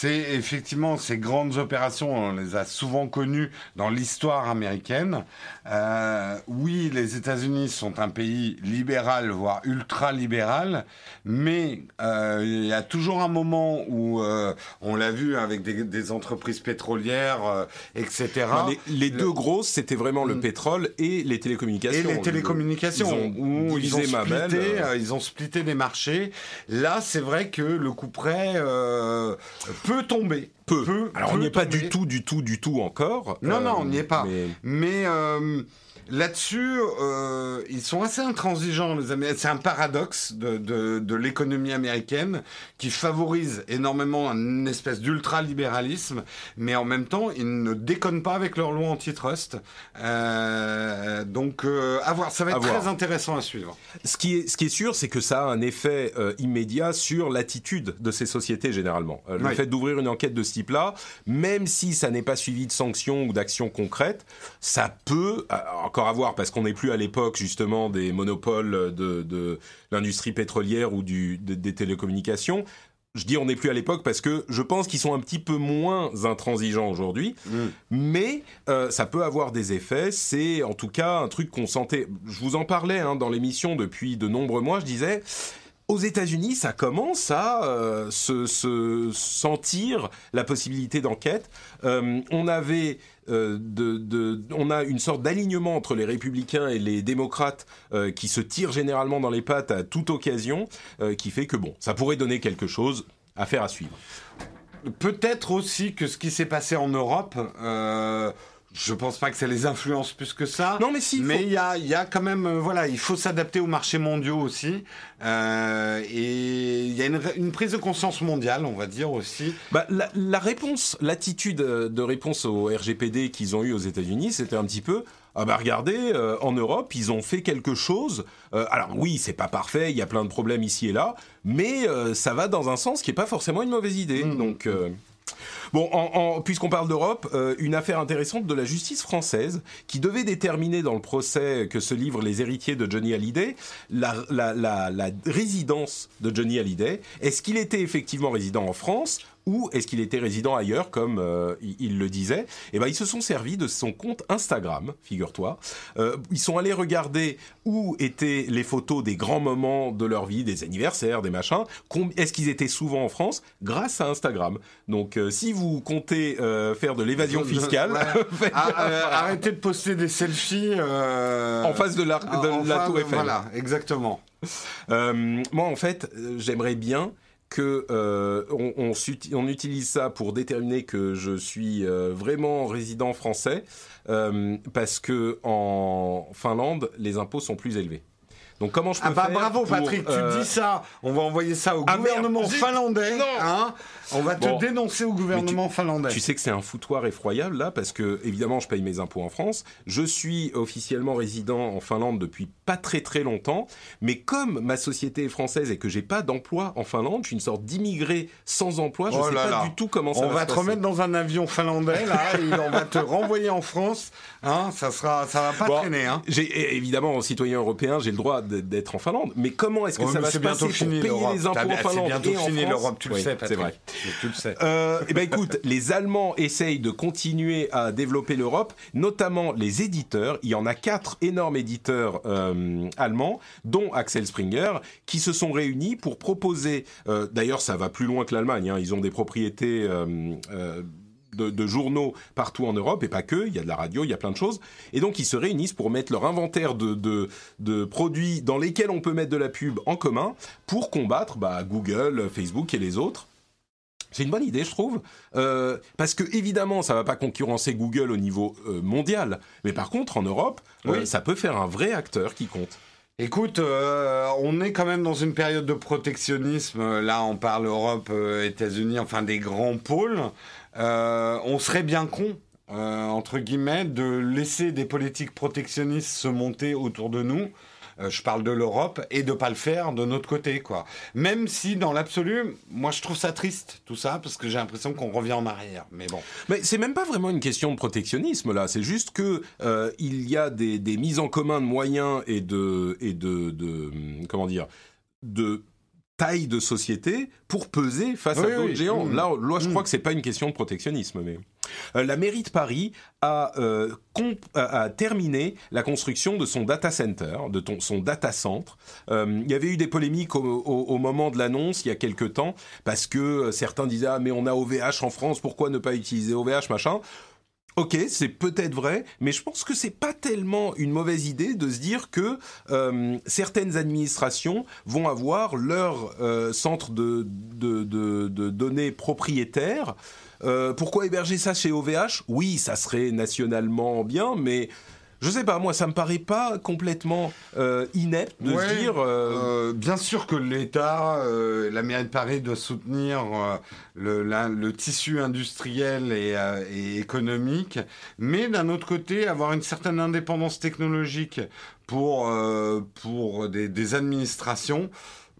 C'est effectivement ces grandes opérations, on les a souvent connues dans l'histoire américaine. Euh, oui, les États-Unis sont un pays libéral, voire ultra-libéral, mais euh, il y a toujours un moment où, euh, on l'a vu avec des, des entreprises pétrolières, etc. les, les, deux grosses, c'était vraiment le mm. pétrole et les télécommunications. Et les télécommunications, ils ont, où ils ont, splitté, ils ont splitté des marchés. Là, c'est vrai que le coup près peut tomber. Peu. Alors on n'y est pas du tout, du tout, du tout encore. Non, euh, non, on n'y est pas. Mais, mais euh, Là-dessus, euh, ils sont assez intransigeants, les Américains. C'est un paradoxe de, de, de l'économie américaine qui favorise énormément une espèce d'ultralibéralisme, mais en même temps, ils ne déconnent pas avec leur loi antitrust. Euh, donc, euh, à voir. Ça va être très intéressant à suivre. Ce qui est, ce qui est sûr, c'est que ça a un effet immédiat sur l'attitude de ces sociétés, généralement. Le oui. fait d'ouvrir une enquête de ce type-là, même si ça n'est pas suivi de sanctions ou d'actions concrètes, ça peut, encore encore à voir parce qu'on n'est plus à l'époque justement des monopoles de, de l'industrie pétrolière ou du, de, des télécommunications. Je dis on n'est plus à l'époque parce que je pense qu'ils sont un petit peu moins intransigeants aujourd'hui, mm. mais euh, ça peut avoir des effets. C'est en tout cas un truc qu'on sentait. Je vous en parlais hein, dans l'émission depuis de nombreux mois. Je disais aux États-Unis, ça commence à euh, se, se, sentir la possibilité d'enquête. Euh, on avait euh, on a une sorte d'alignement entre les républicains et les démocrates qui se tirent généralement dans les pattes à toute occasion, qui fait que bon, ça pourrait donner quelque chose à faire à suivre. Peut-être aussi que ce qui s'est passé en Europe je pense pas que ça les influence plus que ça. Non, mais si. Mais il faut... y, a, y a quand même, euh, voilà, il faut s'adapter aux marchés mondiaux aussi. Euh, et il y a une, une, prise de conscience mondiale, on va dire aussi. Bah, la, la réponse, l'attitude de réponse au RGPD qu'ils ont eu aux États-Unis, c'était un petit peu. Ah bah regardez, euh, en Europe, ils ont fait quelque chose. Euh, alors oui, c'est pas parfait, il y a plein de problèmes ici et là, mais euh, ça va dans un sens qui est pas forcément une mauvaise idée. Mmh. Donc Bon, en, en, puisqu'on parle d'Europe, euh, une affaire intéressante de la justice française qui devait déterminer dans le procès que se livrent les héritiers de Johnny Hallyday la, la, résidence de Johnny Hallyday. Est-ce qu'il était effectivement résident en France? Ou est-ce qu'il était résident ailleurs, comme euh, il, il, le disait? Eh ben, ils se sont servis de son compte Instagram, figure-toi. Euh, ils sont allés regarder où étaient les photos des grands moments de leur vie, des anniversaires, des machins. Est-ce qu'ils étaient souvent en France? Grâce à Instagram. Donc, euh, si vous comptez faire de l'évasion fiscale, ouais. ah, arrêtez de poster des selfies en face de la, de la Tour Eiffel. Voilà, exactement. moi, en fait, j'aimerais bien que euh, on, utilise ça pour déterminer que je suis euh, vraiment résident français euh, parce que en Finlande les impôts sont plus élevés. Donc comment je peux ah bah faire bravo pour, Patrick, tu dis ça, on va envoyer ça au ah gouvernement merde, finlandais. Hein on va te dénoncer au gouvernement tu, finlandais. Tu sais que c'est un foutoir effroyable là, parce que évidemment je paye mes impôts en France. Je suis officiellement résident en Finlande depuis pas très très longtemps, mais comme ma société est française et que j'ai pas d'emploi en Finlande, je suis une sorte d'immigré sans emploi. Je oh sais pas là. du tout comment ça on va, va se te passer. remettre dans un avion finlandais là, et on va te renvoyer en France. Hein, ça sera, ça va pas bon, traîner. Hein. J'ai évidemment en citoyen européen, j'ai le droit d'être en Finlande, mais comment est-ce que oh, ça va se passer pour payer les impôts en Finlande bientôt et en fini l'Europe, tu le oui, sais, C'est vrai. Tu le sais. Euh, eh ben écoute, les Allemands essayent de continuer à développer l'Europe, notamment les éditeurs. Il y en a quatre énormes éditeurs euh, allemands, dont Axel Springer, qui se sont réunis pour proposer. Euh, D'ailleurs, ça va plus loin que l'Allemagne. Hein, ils ont des propriétés. Euh, de, de, journaux partout en Europe, et pas que, il y a de la radio, il y a plein de choses. Et donc ils se réunissent pour mettre leur inventaire de, de, de produits dans lesquels on peut mettre de la pub en commun pour combattre bah, Google, Facebook et les autres. C'est une bonne idée, je trouve, euh, parce que évidemment, ça va pas concurrencer Google au niveau euh, mondial, mais par contre, en Europe, oui. euh, ça peut faire un vrai acteur qui compte. Écoute, euh, on est quand même dans une période de protectionnisme. Là, on parle Europe, euh, États-Unis, enfin des grands pôles. Euh, on serait bien con, entre guillemets, de laisser des politiques protectionnistes se monter autour de nous. Euh, je parle de l'Europe, et de pas le faire de notre côté, quoi. Même si, dans l'absolu, moi, je trouve ça triste, tout ça, parce que j'ai l'impression qu'on revient en arrière. Mais bon. Mais c'est même pas vraiment une question de protectionnisme, là. C'est juste que euh, il y a des, mises en commun de moyens et de, et de, de comment dire, de taille de société pour peser face à d'autres géants. Mmh. Là, je crois mmh. que c'est pas une question de protectionnisme, mais euh, la mairie de Paris a, euh, a, terminé la construction de son data center, de son data centre. Euh, il y avait eu des polémiques au, au, moment de l'annonce il y a quelques temps parce que certains disaient ah mais on a OVH en France, pourquoi ne pas utiliser OVH machin? Ok, c'est peut-être vrai, mais je pense que c'est pas tellement une mauvaise idée de se dire que euh, certaines administrations vont avoir leur euh, centre de, de, de, de, données propriétaires. Euh, pourquoi héberger ça chez OVH Oui, ça serait nationalement bien, mais je sais pas, moi, ça me paraît pas complètement euh, inepte de se dire. Euh, euh, bien sûr que l'État, la mairie de Paris doit soutenir le, le, tissu industriel et, et économique, mais d'un autre côté, avoir une certaine indépendance technologique pour, pour des, des administrations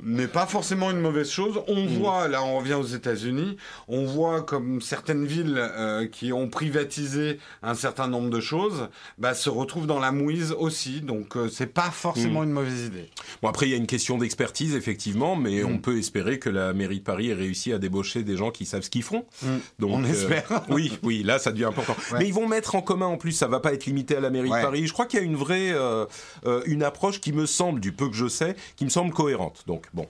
n'est pas forcément une mauvaise chose. On mm. voit, là on revient aux États-Unis, on voit comme certaines villes euh, qui ont privatisé un certain nombre de choses, bah, se retrouvent dans la mouise aussi. Donc euh, c'est pas forcément mm. une mauvaise idée. Bon après il y a une question d'expertise effectivement, mais on mm. peut espérer que la mairie de Paris ait réussi à débaucher des gens qui savent ce qu'ils font. Donc on euh, espère. oui, oui, là ça devient important. Mais ils vont mettre en commun en plus, ça va pas être limité à la mairie de Paris. Je crois qu'il y a une vraie, une approche qui me semble, du peu que je sais, qui me semble cohérente. Donc bon.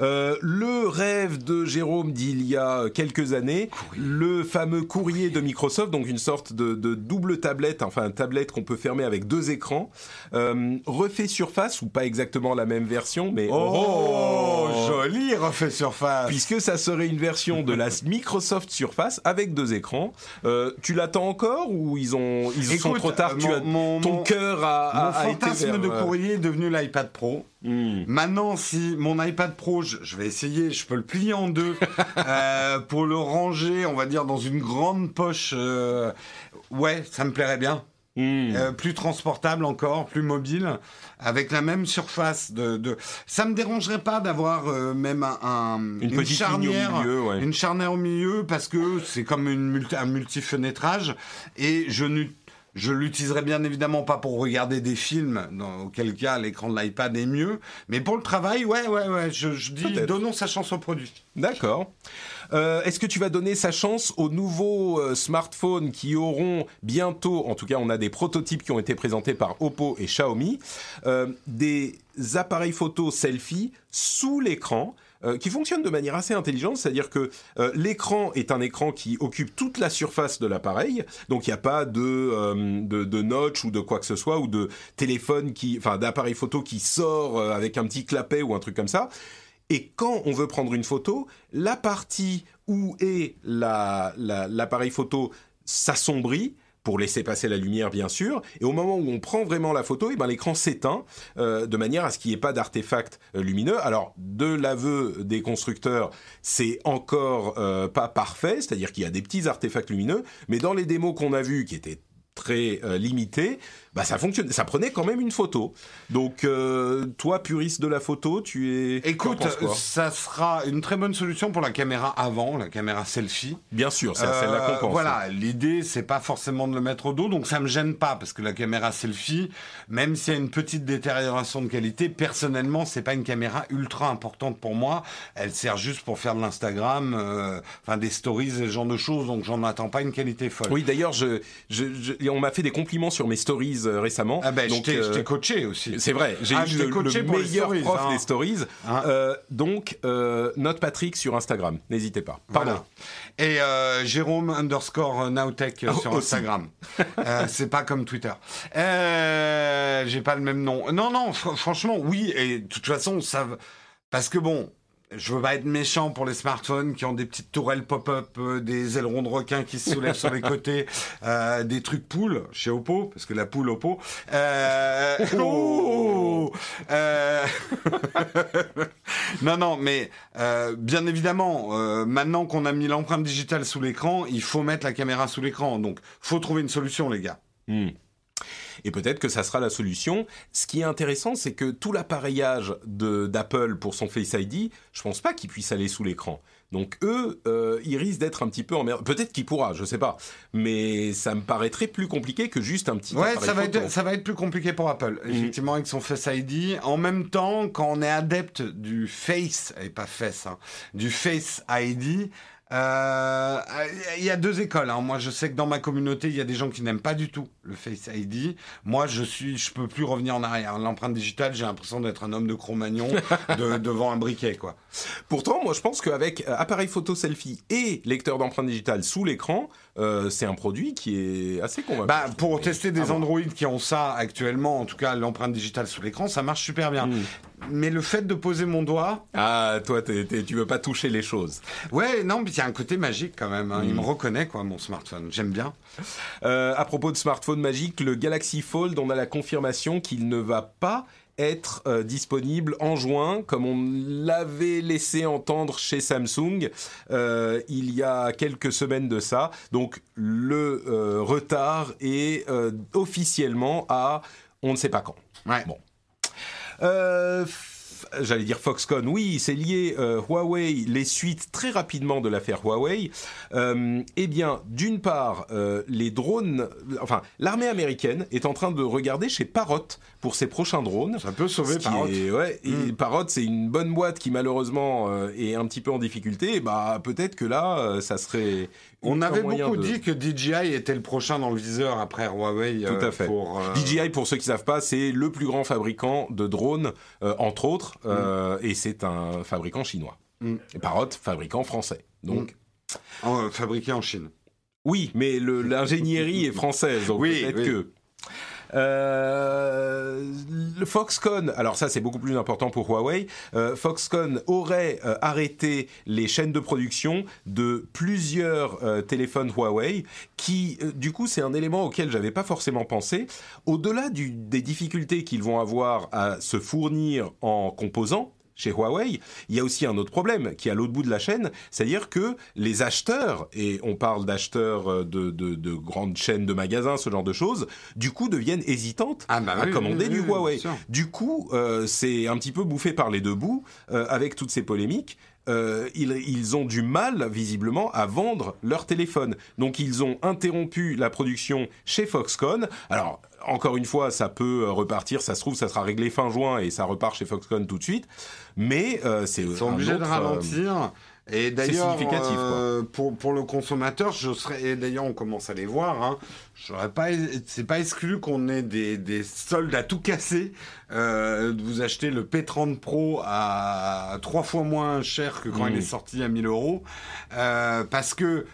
Euh, le rêve de Jérôme d'il y a quelques années, le fameux courrier de Microsoft, donc une sorte de, double tablette, enfin une tablette qu'on peut fermer avec deux écrans, euh, refait surface ou pas exactement la même version, mais oh, oh, joli refait surface, puisque ça serait une version de la Microsoft Surface avec deux écrans. Euh, tu l'attends encore ou ils ont ils sont trop tard tu as, Ton cœur a, mon fantasme de courrier est devenu l'iPad Pro. Hmm. Maintenant, si mon iPad Pro, je, vais essayer, je peux le plier en deux euh, pour le ranger, on va dire, dans une grande poche. Euh, ouais, ça me plairait bien. Hmm. Euh, plus transportable encore, plus mobile, avec la même surface de. de... Ça me dérangerait pas d'avoir même un, une, charnière, au milieu, ouais. une charnière au milieu, parce que c'est comme une multi, un multi-fenêtrage et je n'utilise je l'utiliserai bien évidemment pas pour regarder des films, dans auquel cas l'écran de l'iPad est mieux. Mais pour le travail, ouais, ouais, ouais, je, dis donnons sa chance au produit. D'accord. Euh, est-ce que tu vas donner sa chance aux nouveaux euh, smartphones qui auront bientôt, en tout cas on a des prototypes qui ont été présentés par Oppo et Xiaomi, euh, des appareils photo selfie sous l'écran euh, qui fonctionne de manière assez intelligente, c'est-à-dire que euh, l'écran est un écran qui occupe toute la surface de l'appareil, donc il n'y a pas de, euh, de, de, notch ou de quoi que ce soit, ou de téléphone qui, enfin d'appareil photo qui sort avec un petit clapet ou un truc comme ça. Et quand on veut prendre une photo, la partie où est l'appareil la, photo s'assombrit pour laisser passer la lumière bien sûr. Et au moment où on prend vraiment la photo, et eh ben l'écran s'éteint euh, de manière à ce qu'il n'y ait pas d'artefact euh, lumineux. Alors de l'aveu des constructeurs, c'est encore euh, pas parfait, c'est-à-dire qu'il y a des petits artefacts lumineux, mais dans les démos qu'on a vus qui étaient très limités, bah ça fonctionne, ça prenait quand même une photo. Donc euh, toi, puriste de la photo, tu es. Écoute, ça sera une très bonne solution pour la caméra avant, la caméra selfie. Bien sûr, c'est celle-là pense. Voilà, l'idée c'est pas forcément de le mettre au dos, donc ça me gêne pas parce que la caméra selfie, même s'il y a une petite détérioration de qualité, personnellement c'est pas une caméra ultra importante pour moi. Elle sert juste pour faire de l'Instagram, euh, enfin des stories, ce genre de choses, donc j'en attends pas une qualité folle. Oui, d'ailleurs, je, je, on m'a fait des compliments sur mes stories euh, récemment. Ah ben, donc, je t'ai euh, coaché aussi. C'est vrai, j'ai ah, eu le, le meilleur prof hein. des stories. Hein. Euh, donc, note Patrick sur Instagram, n'hésitez pas. Pardon. Et Jérôme underscore Nowtech oh, sur Instagram. c'est pas comme Twitter. j'ai pas le même nom. Non, non, franchement, oui. Et de toute façon, ça... Parce que bon, je veux pas être méchant pour les smartphones qui ont des petites tourelles pop-up, euh, des ailerons de requin qui se soulèvent sur les côtés, euh, des trucs poules chez Oppo, parce que la poule Oppo. Euh, oh Euh, non, non, mais euh, bien évidemment, euh, maintenant qu'on a mis l'empreinte digitale sous l'écran, il faut mettre la caméra sous l'écran. Donc, faut trouver une solution, les gars. Hmm. Et peut-être que ça sera la solution. Ce qui est intéressant, c'est que tout l'appareillage d'Apple pour son Face ID, je pense pas qu'il puisse aller sous l'écran. Donc eux, euh, ils risquent d'être un petit peu emmerdés. Peut-être qu'il pourra, je sais pas. Mais ça me paraîtrait plus compliqué que juste un petit. Ouais, ça va être ça va être plus compliqué pour Apple. Mhm. Effectivement, avec son Face ID. En même temps, quand on est adepte du Face et pas Face, hein, du Face ID, euh, il y a deux écoles. Hein. Moi, je sais que dans ma communauté, il y a des gens qui n'aiment pas du tout le Face ID. Moi, je suis, je peux plus revenir en arrière. L'empreinte digitale, j'ai l'impression d'être un homme de Cro-Magnon devant un briquet, quoi. Pourtant, moi, je pense qu'avec euh, appareil photo selfie et lecteur d'empreinte digitale sous l'écran, euh, c'est un produit qui est assez convaincant. Bah, pour tester des Android qui ont ça actuellement, en tout cas l'empreinte digitale sous l'écran, ça marche super bien. Hmm. Mais le fait de poser mon doigt. Ah, toi, tu veux pas toucher les choses. Ouais, non, mais il y a un côté magique quand même. Hein. Il hmm. me reconnaît, quoi, mon smartphone. J'aime bien. Euh, à propos de smartphone magique, le Galaxy Fold, on a la confirmation qu'il ne va pas être euh, disponible en juin, comme on l'avait laissé entendre chez Samsung euh, il y a quelques semaines de ça. Donc le euh, retard est officiellement à on ne sait pas quand. Ouais. Bon euh, j'allais dire Foxconn, oui, c'est lié euh, Huawei, les suites très rapidement de l'affaire Huawei. Euh, eh bien, d'une part, euh, les drones, enfin, l'armée américaine est en train de regarder chez Parrot pour ses prochains drones. Ça peut sauver Parrot. ouais, et hmm. Parrot, c'est une bonne boîte qui malheureusement est un petit peu en difficulté. bah, peut-être que là, ça serait on avait beaucoup dit que DJI était le prochain dans le viseur après Huawei. Tout à fait. Pour, DJI, pour ceux qui ne savent pas, c'est le plus grand fabricant de drones, entre autres. Euh, et c'est un fabricant chinois. Mm. Parrot, fabricant français. Donc, mm. euh, fabriqué en Chine. Oui, mais l'ingénierie est française, donc peut-être que. Euh, le Foxconn, alors ça c'est beaucoup plus important pour Huawei, Foxconn aurait arrêté les chaînes de production de plusieurs téléphones Huawei, qui du coup c'est un élément auquel j'avais pas forcément pensé. Au-delà des difficultés qu'ils vont avoir à se fournir en composants, chez Huawei, il y a aussi un autre problème qui est à l'autre bout de la chaîne, c'est-à-dire que les acheteurs, et on parle d'acheteurs euh, de, grandes chaînes de magasins, ce genre de choses, du coup deviennent hésitantes ah bah à commander du Huawei. Du coup, euh, c'est un petit peu bouffé par les deux bouts euh, avec toutes ces polémiques. ils, ont du mal, visiblement, à vendre leur téléphone. Donc, ils ont interrompu la production chez Foxconn. Alors, encore une fois, ça peut repartir, ça se trouve, ça sera réglé fin juin et ça repart chez Foxconn tout de suite. Mais euh, c'est Ils sont obligés de euh, ralentir. Et d'ailleurs, euh, pour, pour le consommateur, je serais, et d'ailleurs on commence à les voir, hein, j'aurais pas, c'est pas exclu qu'on ait des, des soldes à tout casser, euh, vous achetez le P30 Pro à trois fois moins cher que quand il mmh. est sorti à 1000 euros, euh, parce que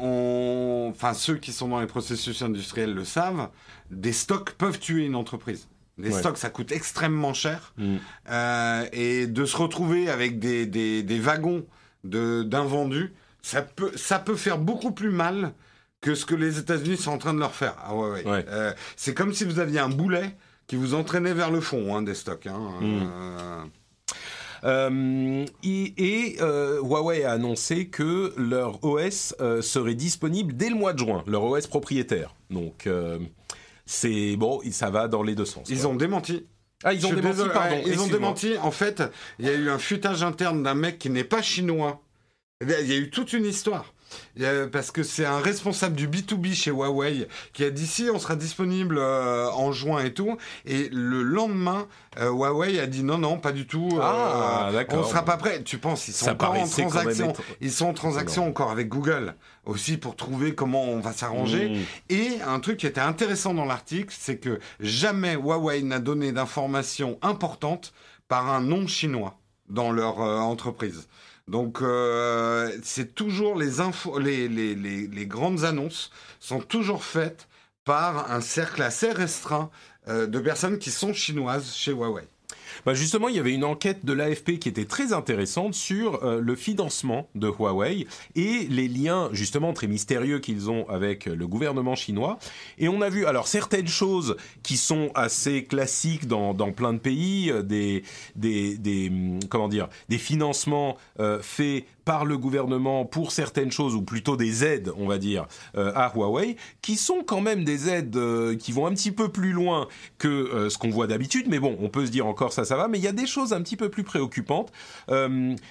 on, enfin ceux qui sont dans les processus industriels le savent, des stocks peuvent tuer une entreprise. Les stocks, ça coûte extrêmement cher. Mm. Euh, et de se retrouver avec des, des, des wagons d'invendus, ça peut, ça peut faire beaucoup plus mal que ce que les États-Unis sont en train de leur faire. Ah ouais, ouais. Euh, c'est comme si vous aviez un boulet qui vous entraînait vers le fond hein, des stocks. Hein. Mm. Euh... Euh, et, euh, Huawei a annoncé que leur OS euh, serait disponible dès le mois de juin, leur OS propriétaire. Donc c'est bon, ça va dans les deux sens. Ils ont démenti. Ah, ils ont démenti, pardon. ils ont démenti. En fait, il y a eu un futage interne d'un mec qui n'est pas chinois. Il y a eu toute une histoire parce que c'est un responsable du B2B chez Huawei qui a dit si on sera disponible euh, en juin et tout. Et le lendemain, euh, Huawei a dit non, non, pas du tout. Euh, ah, on sera pas prêt. Tu penses, ils sont encore en transaction. Ils sont en transaction encore avec Google aussi pour trouver comment on va s'arranger. Hmm. Et un truc qui était intéressant dans l'article, c'est que jamais Huawei n'a donné d'informations importantes par un nom chinois dans leur entreprise. Donc euh, c'est toujours les infos, les, grandes annonces sont toujours faites par un cercle assez restreint euh, de personnes qui sont chinoises chez Huawei. Bah justement, il y avait une enquête de l'AFP qui était très intéressante sur euh, le financement de Huawei et les liens justement très mystérieux qu'ils ont avec le gouvernement chinois. Et on a vu alors certaines choses qui sont assez classiques dans, dans plein de pays, euh, des, des, des hum, comment dire, des financements euh, faits par le gouvernement pour certaines choses, ou plutôt des aides, on va dire, euh, à Huawei, qui sont quand même des aides euh, qui vont un petit peu plus loin que euh, ce qu'on voit d'habitude. Mais bon, on peut se dire encore ça, ça va. Mais il y a des choses un petit peu plus préoccupantes.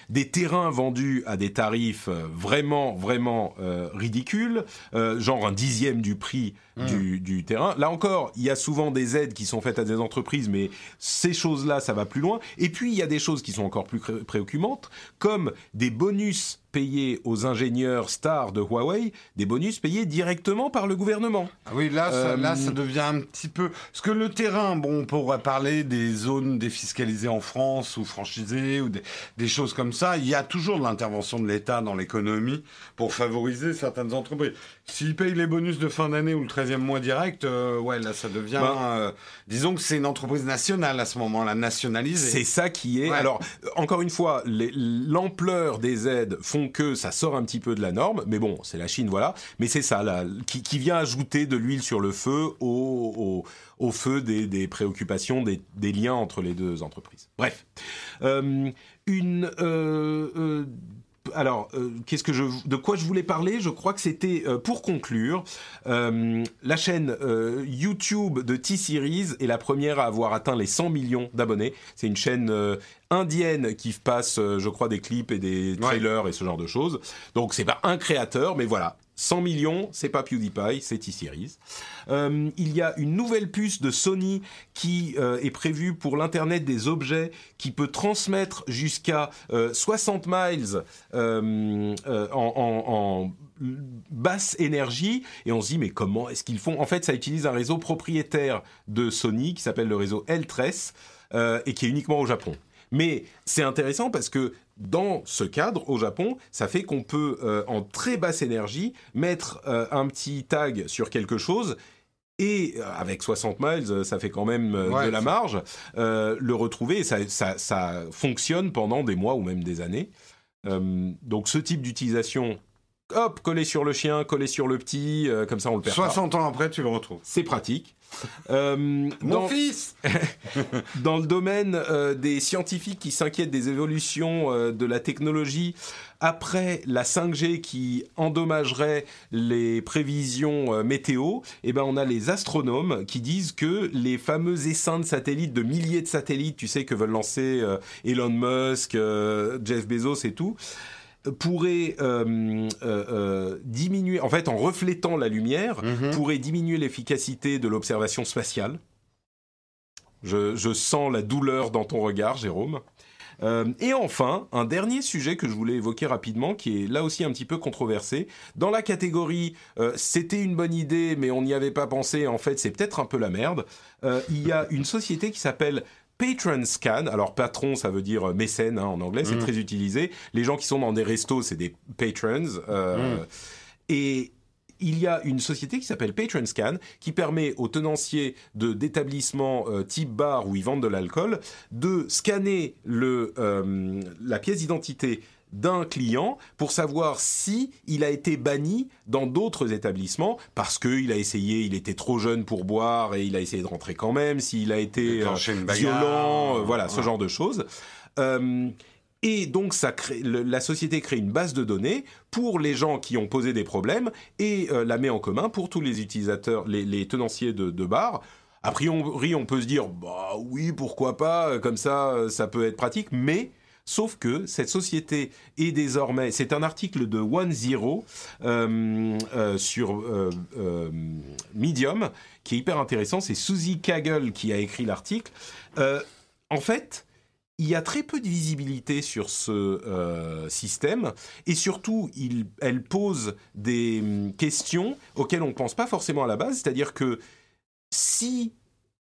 des terrains vendus à des tarifs vraiment, vraiment ridicules, genre un dixième du prix mmh. du, du, terrain. Là encore, il y a souvent des aides qui sont faites à des entreprises, mais ces choses-là, ça va plus loin. Et puis, il y a des choses qui sont encore plus préoccupantes, comme des bonus Tschüss. Payés aux ingénieurs stars de Huawei, des bonus payés directement par le gouvernement. Ah oui, là, ça, là, ça euh, devient un petit peu... Parce que le terrain, bon, on pourrait parler des zones défiscalisées en France ou franchisées ou des, choses comme ça. Il y a toujours de l'intervention de l'État dans l'économie pour favoriser certaines entreprises. S'ils payent les bonus de fin d'année ou le 13e mois direct, euh, ouais, là, ça devient... Ben, euh, disons que c'est une entreprise nationale à ce moment-là, nationalisée. C'est ça qui est... Alors, encore une fois, l'ampleur des aides font que ça sort un petit peu de la norme, mais bon, c'est la Chine, voilà. Mais c'est ça, qui, vient ajouter de l'huile sur le feu au, feu des, préoccupations, des, liens entre les deux entreprises. Bref. Euh, une euh, euh, alors, euh, qu'est-ce que je, de quoi je voulais parler? Je crois que c'était euh, pour conclure euh, la chaîne YouTube de T-Series est la première à avoir atteint les 100 millions d'abonnés. C'est une chaîne indienne qui passe, je crois, des clips et des trailers et ce genre de choses. Donc, c'est pas un créateur, mais voilà, 100 millions, c'est pas PewDiePie, c'est T-Series. Euh, il y a une nouvelle puce de Sony qui euh, est prévue pour l'Internet des objets, qui peut transmettre jusqu'à 60 euh, miles en, basse énergie. Et on se dit, mais comment est-ce qu'ils font? En fait, ça utilise un réseau propriétaire de Sony qui s'appelle le réseau L13 et qui est uniquement au Japon. Mais c'est intéressant parce que dans ce cadre, au Japon, ça fait qu'on peut, euh, en très basse énergie, mettre euh, un petit tag sur quelque chose et euh, avec 60 miles, ça fait quand même de la marge, le retrouver, et ça, ça, fonctionne pendant des mois ou même des années. donc ce type d'utilisation, hop, collé sur le chien, collé sur le petit, comme ça on le perd 60 ans après, tu le retrouves. C'est pratique. Euh, Mon fils Dans le domaine euh, des scientifiques qui s'inquiètent des évolutions euh, de la technologie après la 5G qui endommagerait les prévisions météo, eh ben on a les astronomes qui disent que les fameux essaims de satellites, de milliers de satellites, tu sais que veulent lancer Elon Musk, Jeff Bezos et tout, pourrait euh, euh, euh, diminuer, en fait, en reflétant la lumière, mhm. pourrait diminuer l'efficacité de l'observation spatiale. Je, sens la douleur dans ton regard, Jérôme. et enfin, un dernier sujet que je voulais évoquer rapidement, qui est là aussi un petit peu controversé. Dans la catégorie c'était une bonne idée, mais on n'y avait pas pensé, en fait c'est peut-être un peu la merde, il y a une société qui s'appelle Patron Scan. Alors patron, ça veut dire mécène hein, en anglais, c'est mm. très utilisé. Les gens qui sont dans des restos, c'est des patrons. Euh, mm. Et il y a une société qui s'appelle Patron Scan qui permet aux tenanciers de d'établissements euh, type bar où ils vendent de l'alcool de scanner le, euh, la pièce d'identité d'un client pour savoir si il a été banni dans d'autres établissements parce qu'il a essayé, il était trop jeune pour boire et il a essayé de rentrer quand même, s'il a été euh, violent, euh, voilà, ce genre de choses. Euh, et donc, ça crée, la société crée une base de données pour les gens qui ont posé des problèmes et la met en commun pour tous les utilisateurs, les, tenanciers de, de bars. A priori, on peut se dire, bah oui, pourquoi pas, comme ça, ça peut être pratique, mais Sauf que cette société est désormais, c'est un article de One Zero euh, euh, sur euh, Medium qui est hyper intéressant. C'est Suzy Kagel qui a écrit l'article. en fait, il y a très peu de visibilité sur ce système et surtout, elle pose des hum, questions auxquelles on ne pense pas forcément à la base. C'est-à-dire que si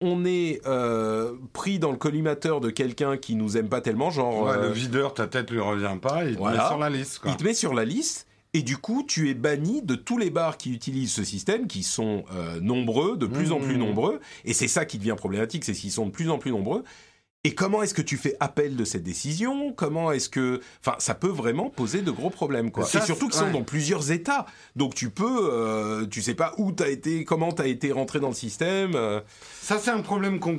on est euh, pris dans le collimateur de quelqu'un qui nous aime pas tellement, genre le euh, videur, ta tête lui revient pas, il te met sur la liste. Il te met sur la liste. Et du coup, tu es banni de tous les bars qui utilisent ce système, qui sont euh, nombreux, de plus en plus mmh. nombreux. Et c'est ça qui devient problématique, c'est qu'ils sont de plus en plus nombreux. Et comment est-ce que tu fais appel de cette décision? Comment est-ce que, enfin, ça peut vraiment poser de gros problèmes, quoi. Ça, et surtout qu'ils sont ouais. dans plusieurs États, donc tu peux, euh, tu sais pas où t'as été, comment t'as été rentré dans le système. euh. Ça, c'est un problème qu'on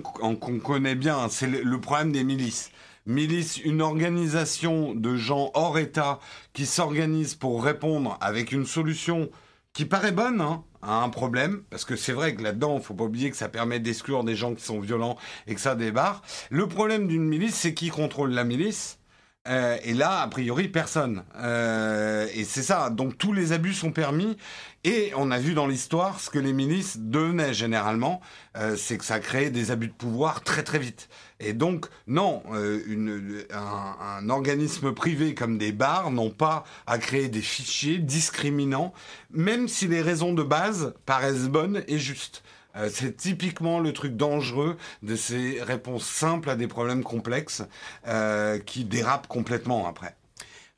connaît bien. C'est le, le problème des milices. Milice, une organisation de gens hors État qui s'organisent pour répondre avec une solution qui paraît bonne hein, un problème, parce que c'est vrai que là-dedans, faut pas oublier que ça permet d'exclure des gens qui sont violents et que ça débarre. Le problème d'une milice, c'est qui contrôle la milice? Euh, et là, a priori, personne. Euh, et c'est ça. Donc tous les abus sont permis. Et on a vu dans l'histoire ce que les milices devenaient généralement, euh, c'est que ça créait des abus de pouvoir très très vite. Et donc non, euh, un organisme privé comme des bars n'ont pas à créer des fichiers discriminants, même si les raisons de base paraissent bonnes et justes. Euh, c'est typiquement le truc dangereux de ces réponses simples à des problèmes complexes euh, qui dérapent complètement après.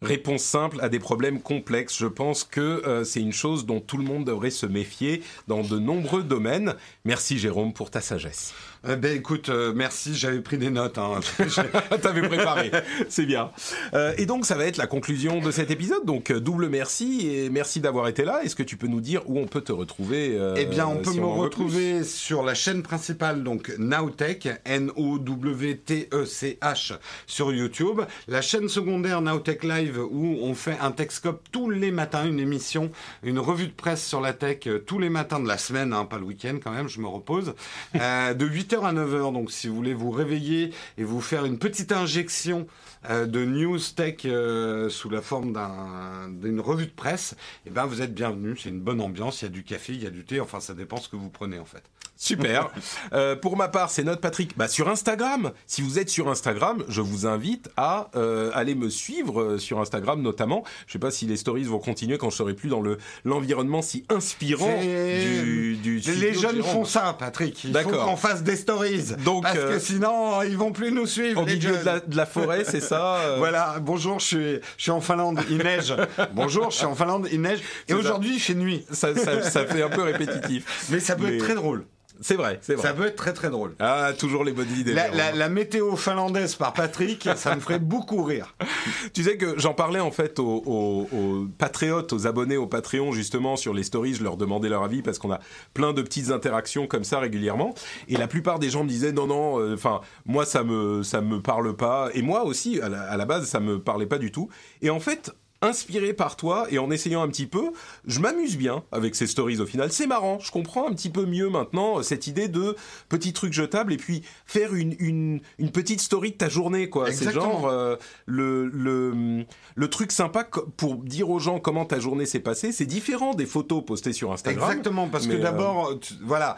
Réponse simple à des problèmes complexes. Je pense que euh, c'est une chose dont tout le monde devrait se méfier dans de nombreux domaines. Merci Jérôme pour ta sagesse. Euh, ben écoute, euh, merci, j'avais pris des notes. Hein. T'avais préparé, c'est bien. Euh, et donc ça va être la conclusion de cet épisode. Donc double merci et merci d'avoir été là. Est-ce que tu peux nous dire où on peut te retrouver Eh bien, on peut si me retrouver sur la chaîne principale, donc Nowtech, N-O-W-T-E-C-H, sur YouTube. La chaîne secondaire Nowtech Live, où on fait un Techscope tous les matins, une émission, une revue de presse sur la tech euh, tous les matins de la semaine, hein, pas le week-end quand même, je me repose, euh, de 8h à 9h. Donc, si vous voulez vous réveiller et vous faire une petite injection euh, de news tech euh, sous la forme d'un- d'une revue de presse, eh ben, vous êtes bienvenus. C'est une bonne ambiance. Il y a du café, il y a du thé. Enfin, ça dépend ce que vous prenez, en fait. Super. Euh, pour ma part, c'est notre Patrick. Bah, sur Instagram. Si vous êtes sur Instagram, je vous invite à euh, aller me suivre euh, sur Instagram notamment. Je sais pas si les stories vont continuer quand je serai plus dans le l'environnement si inspirant du, du Les jeunes font ça, Patrick. Il faut qu'on fasse des stories. Donc, parce euh, que sinon, ils vont plus nous suivre. Au les milieu de la, de la forêt, c'est ça Voilà, bonjour, je suis, je suis en Finlande, il neige. bonjour, je suis en Finlande, il neige. Et aujourd'hui, il fait nuit. ça, ça, ça fait un peu répétitif. Mais ça peut Mais- être très drôle. C'est vrai, c'est vrai. Ça peut être très très drôle. Ah, toujours les bonnes idées. La, la- la météo finlandaise par Patrick, ça me ferait beaucoup rire. Tu sais que j'en parlais en fait aux, aux- aux patriotes, aux abonnés au Patreon justement sur les stories, je leur demandais leur avis parce qu'on a plein de petites interactions comme ça régulièrement et la plupart des gens me disaient non non, euh, enfin moi ça me ça me parle pas et moi aussi à la, à la base ça me parlait pas du tout et en fait inspiré par toi et en essayant un petit peu, je m'amuse bien avec ces stories au final. C'est marrant, je comprends un petit peu mieux maintenant euh, cette idée de petits trucs jetables et puis faire une, une, une petite story de ta journée, quoi. C'est genre euh, le, le, le truc sympa pour dire aux gens comment ta journée s'est passée. C'est différent des photos postées sur Instagram. Exactement, parce que euh, d'abord, voilà.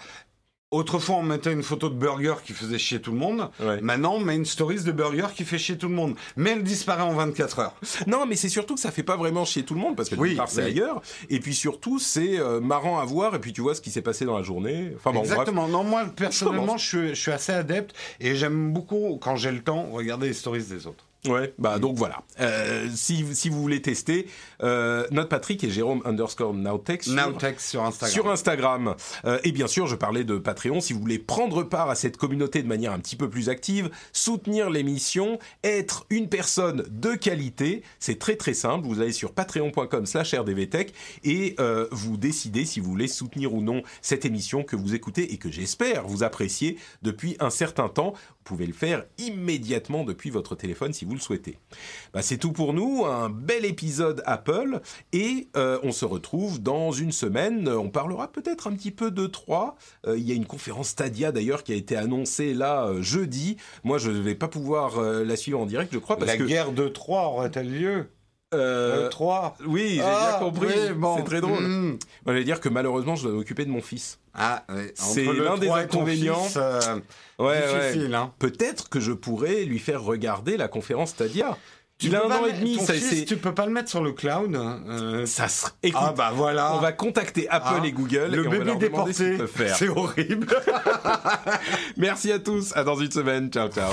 Autrefois, on mettait une photo de burger qui faisait chier tout le monde. Ouais. Maintenant, on met une stories de burger qui fait chier tout le monde. Mais elle disparaît en 24 heures. Non, mais c'est surtout que ça fait pas vraiment chier tout le monde parce que Oui, c'est oui. ailleurs et puis surtout c'est euh, marrant à voir et puis tu vois ce qui s'est passé dans la journée. Enfin bon, bref. Exactement. Non, moi, personnellement, je je suis assez adepte et j'aime beaucoup, quand j'ai le temps, regarder les stories des autres. Ouais, bah donc voilà. Euh, si, si vous voulez tester, euh, notre Patrick et Jérôme underscore Nowtech sur, Nowtech sur Instagram. sur Instagram. Euh, et bien sûr, je parlais de Patreon. Si vous voulez prendre part à cette communauté de manière un petit peu plus active, soutenir l'émission, être une personne de qualité, c'est très très simple. Vous allez sur patreon.com slash rdvtech et vous décidez si vous voulez soutenir ou non cette émission que vous écoutez et que j'espère vous appréciez depuis un certain temps. Vous pouvez le faire immédiatement depuis votre téléphone si vous le souhaitez. Bah, c'est tout pour nous, un bel épisode Apple et euh, on se retrouve dans une semaine. On parlera peut-être un petit peu de 3. il y a une conférence Stadia d'ailleurs qui a été annoncée là euh, jeudi. Moi je ne vais pas pouvoir euh, la suivre en direct je crois parce La que... guerre de Troie aurait-elle lieu? Euh, Euh, Troie oui, j'ai Ah, bien compris. oui, bon. C'est très drôle. Moi, je vais dire que malheureusement, je dois m'occuper de mon fils. Ah. Entre C'est l'un des inconvénients. fils, euh, Ouais, difficile, hein. Peut-être que je pourrais lui faire regarder la conférence Stadia. Il Tu a peux un an et demi, ton ça, fils, tu peux pas le mettre sur le cloud. euh, ça serait. Écoute, ah bah voilà. on va contacter Apple Ah, et Google le et on va bébé leur déporté, c'est horrible. Merci à tous. À dans une semaine. Ciao, ciao.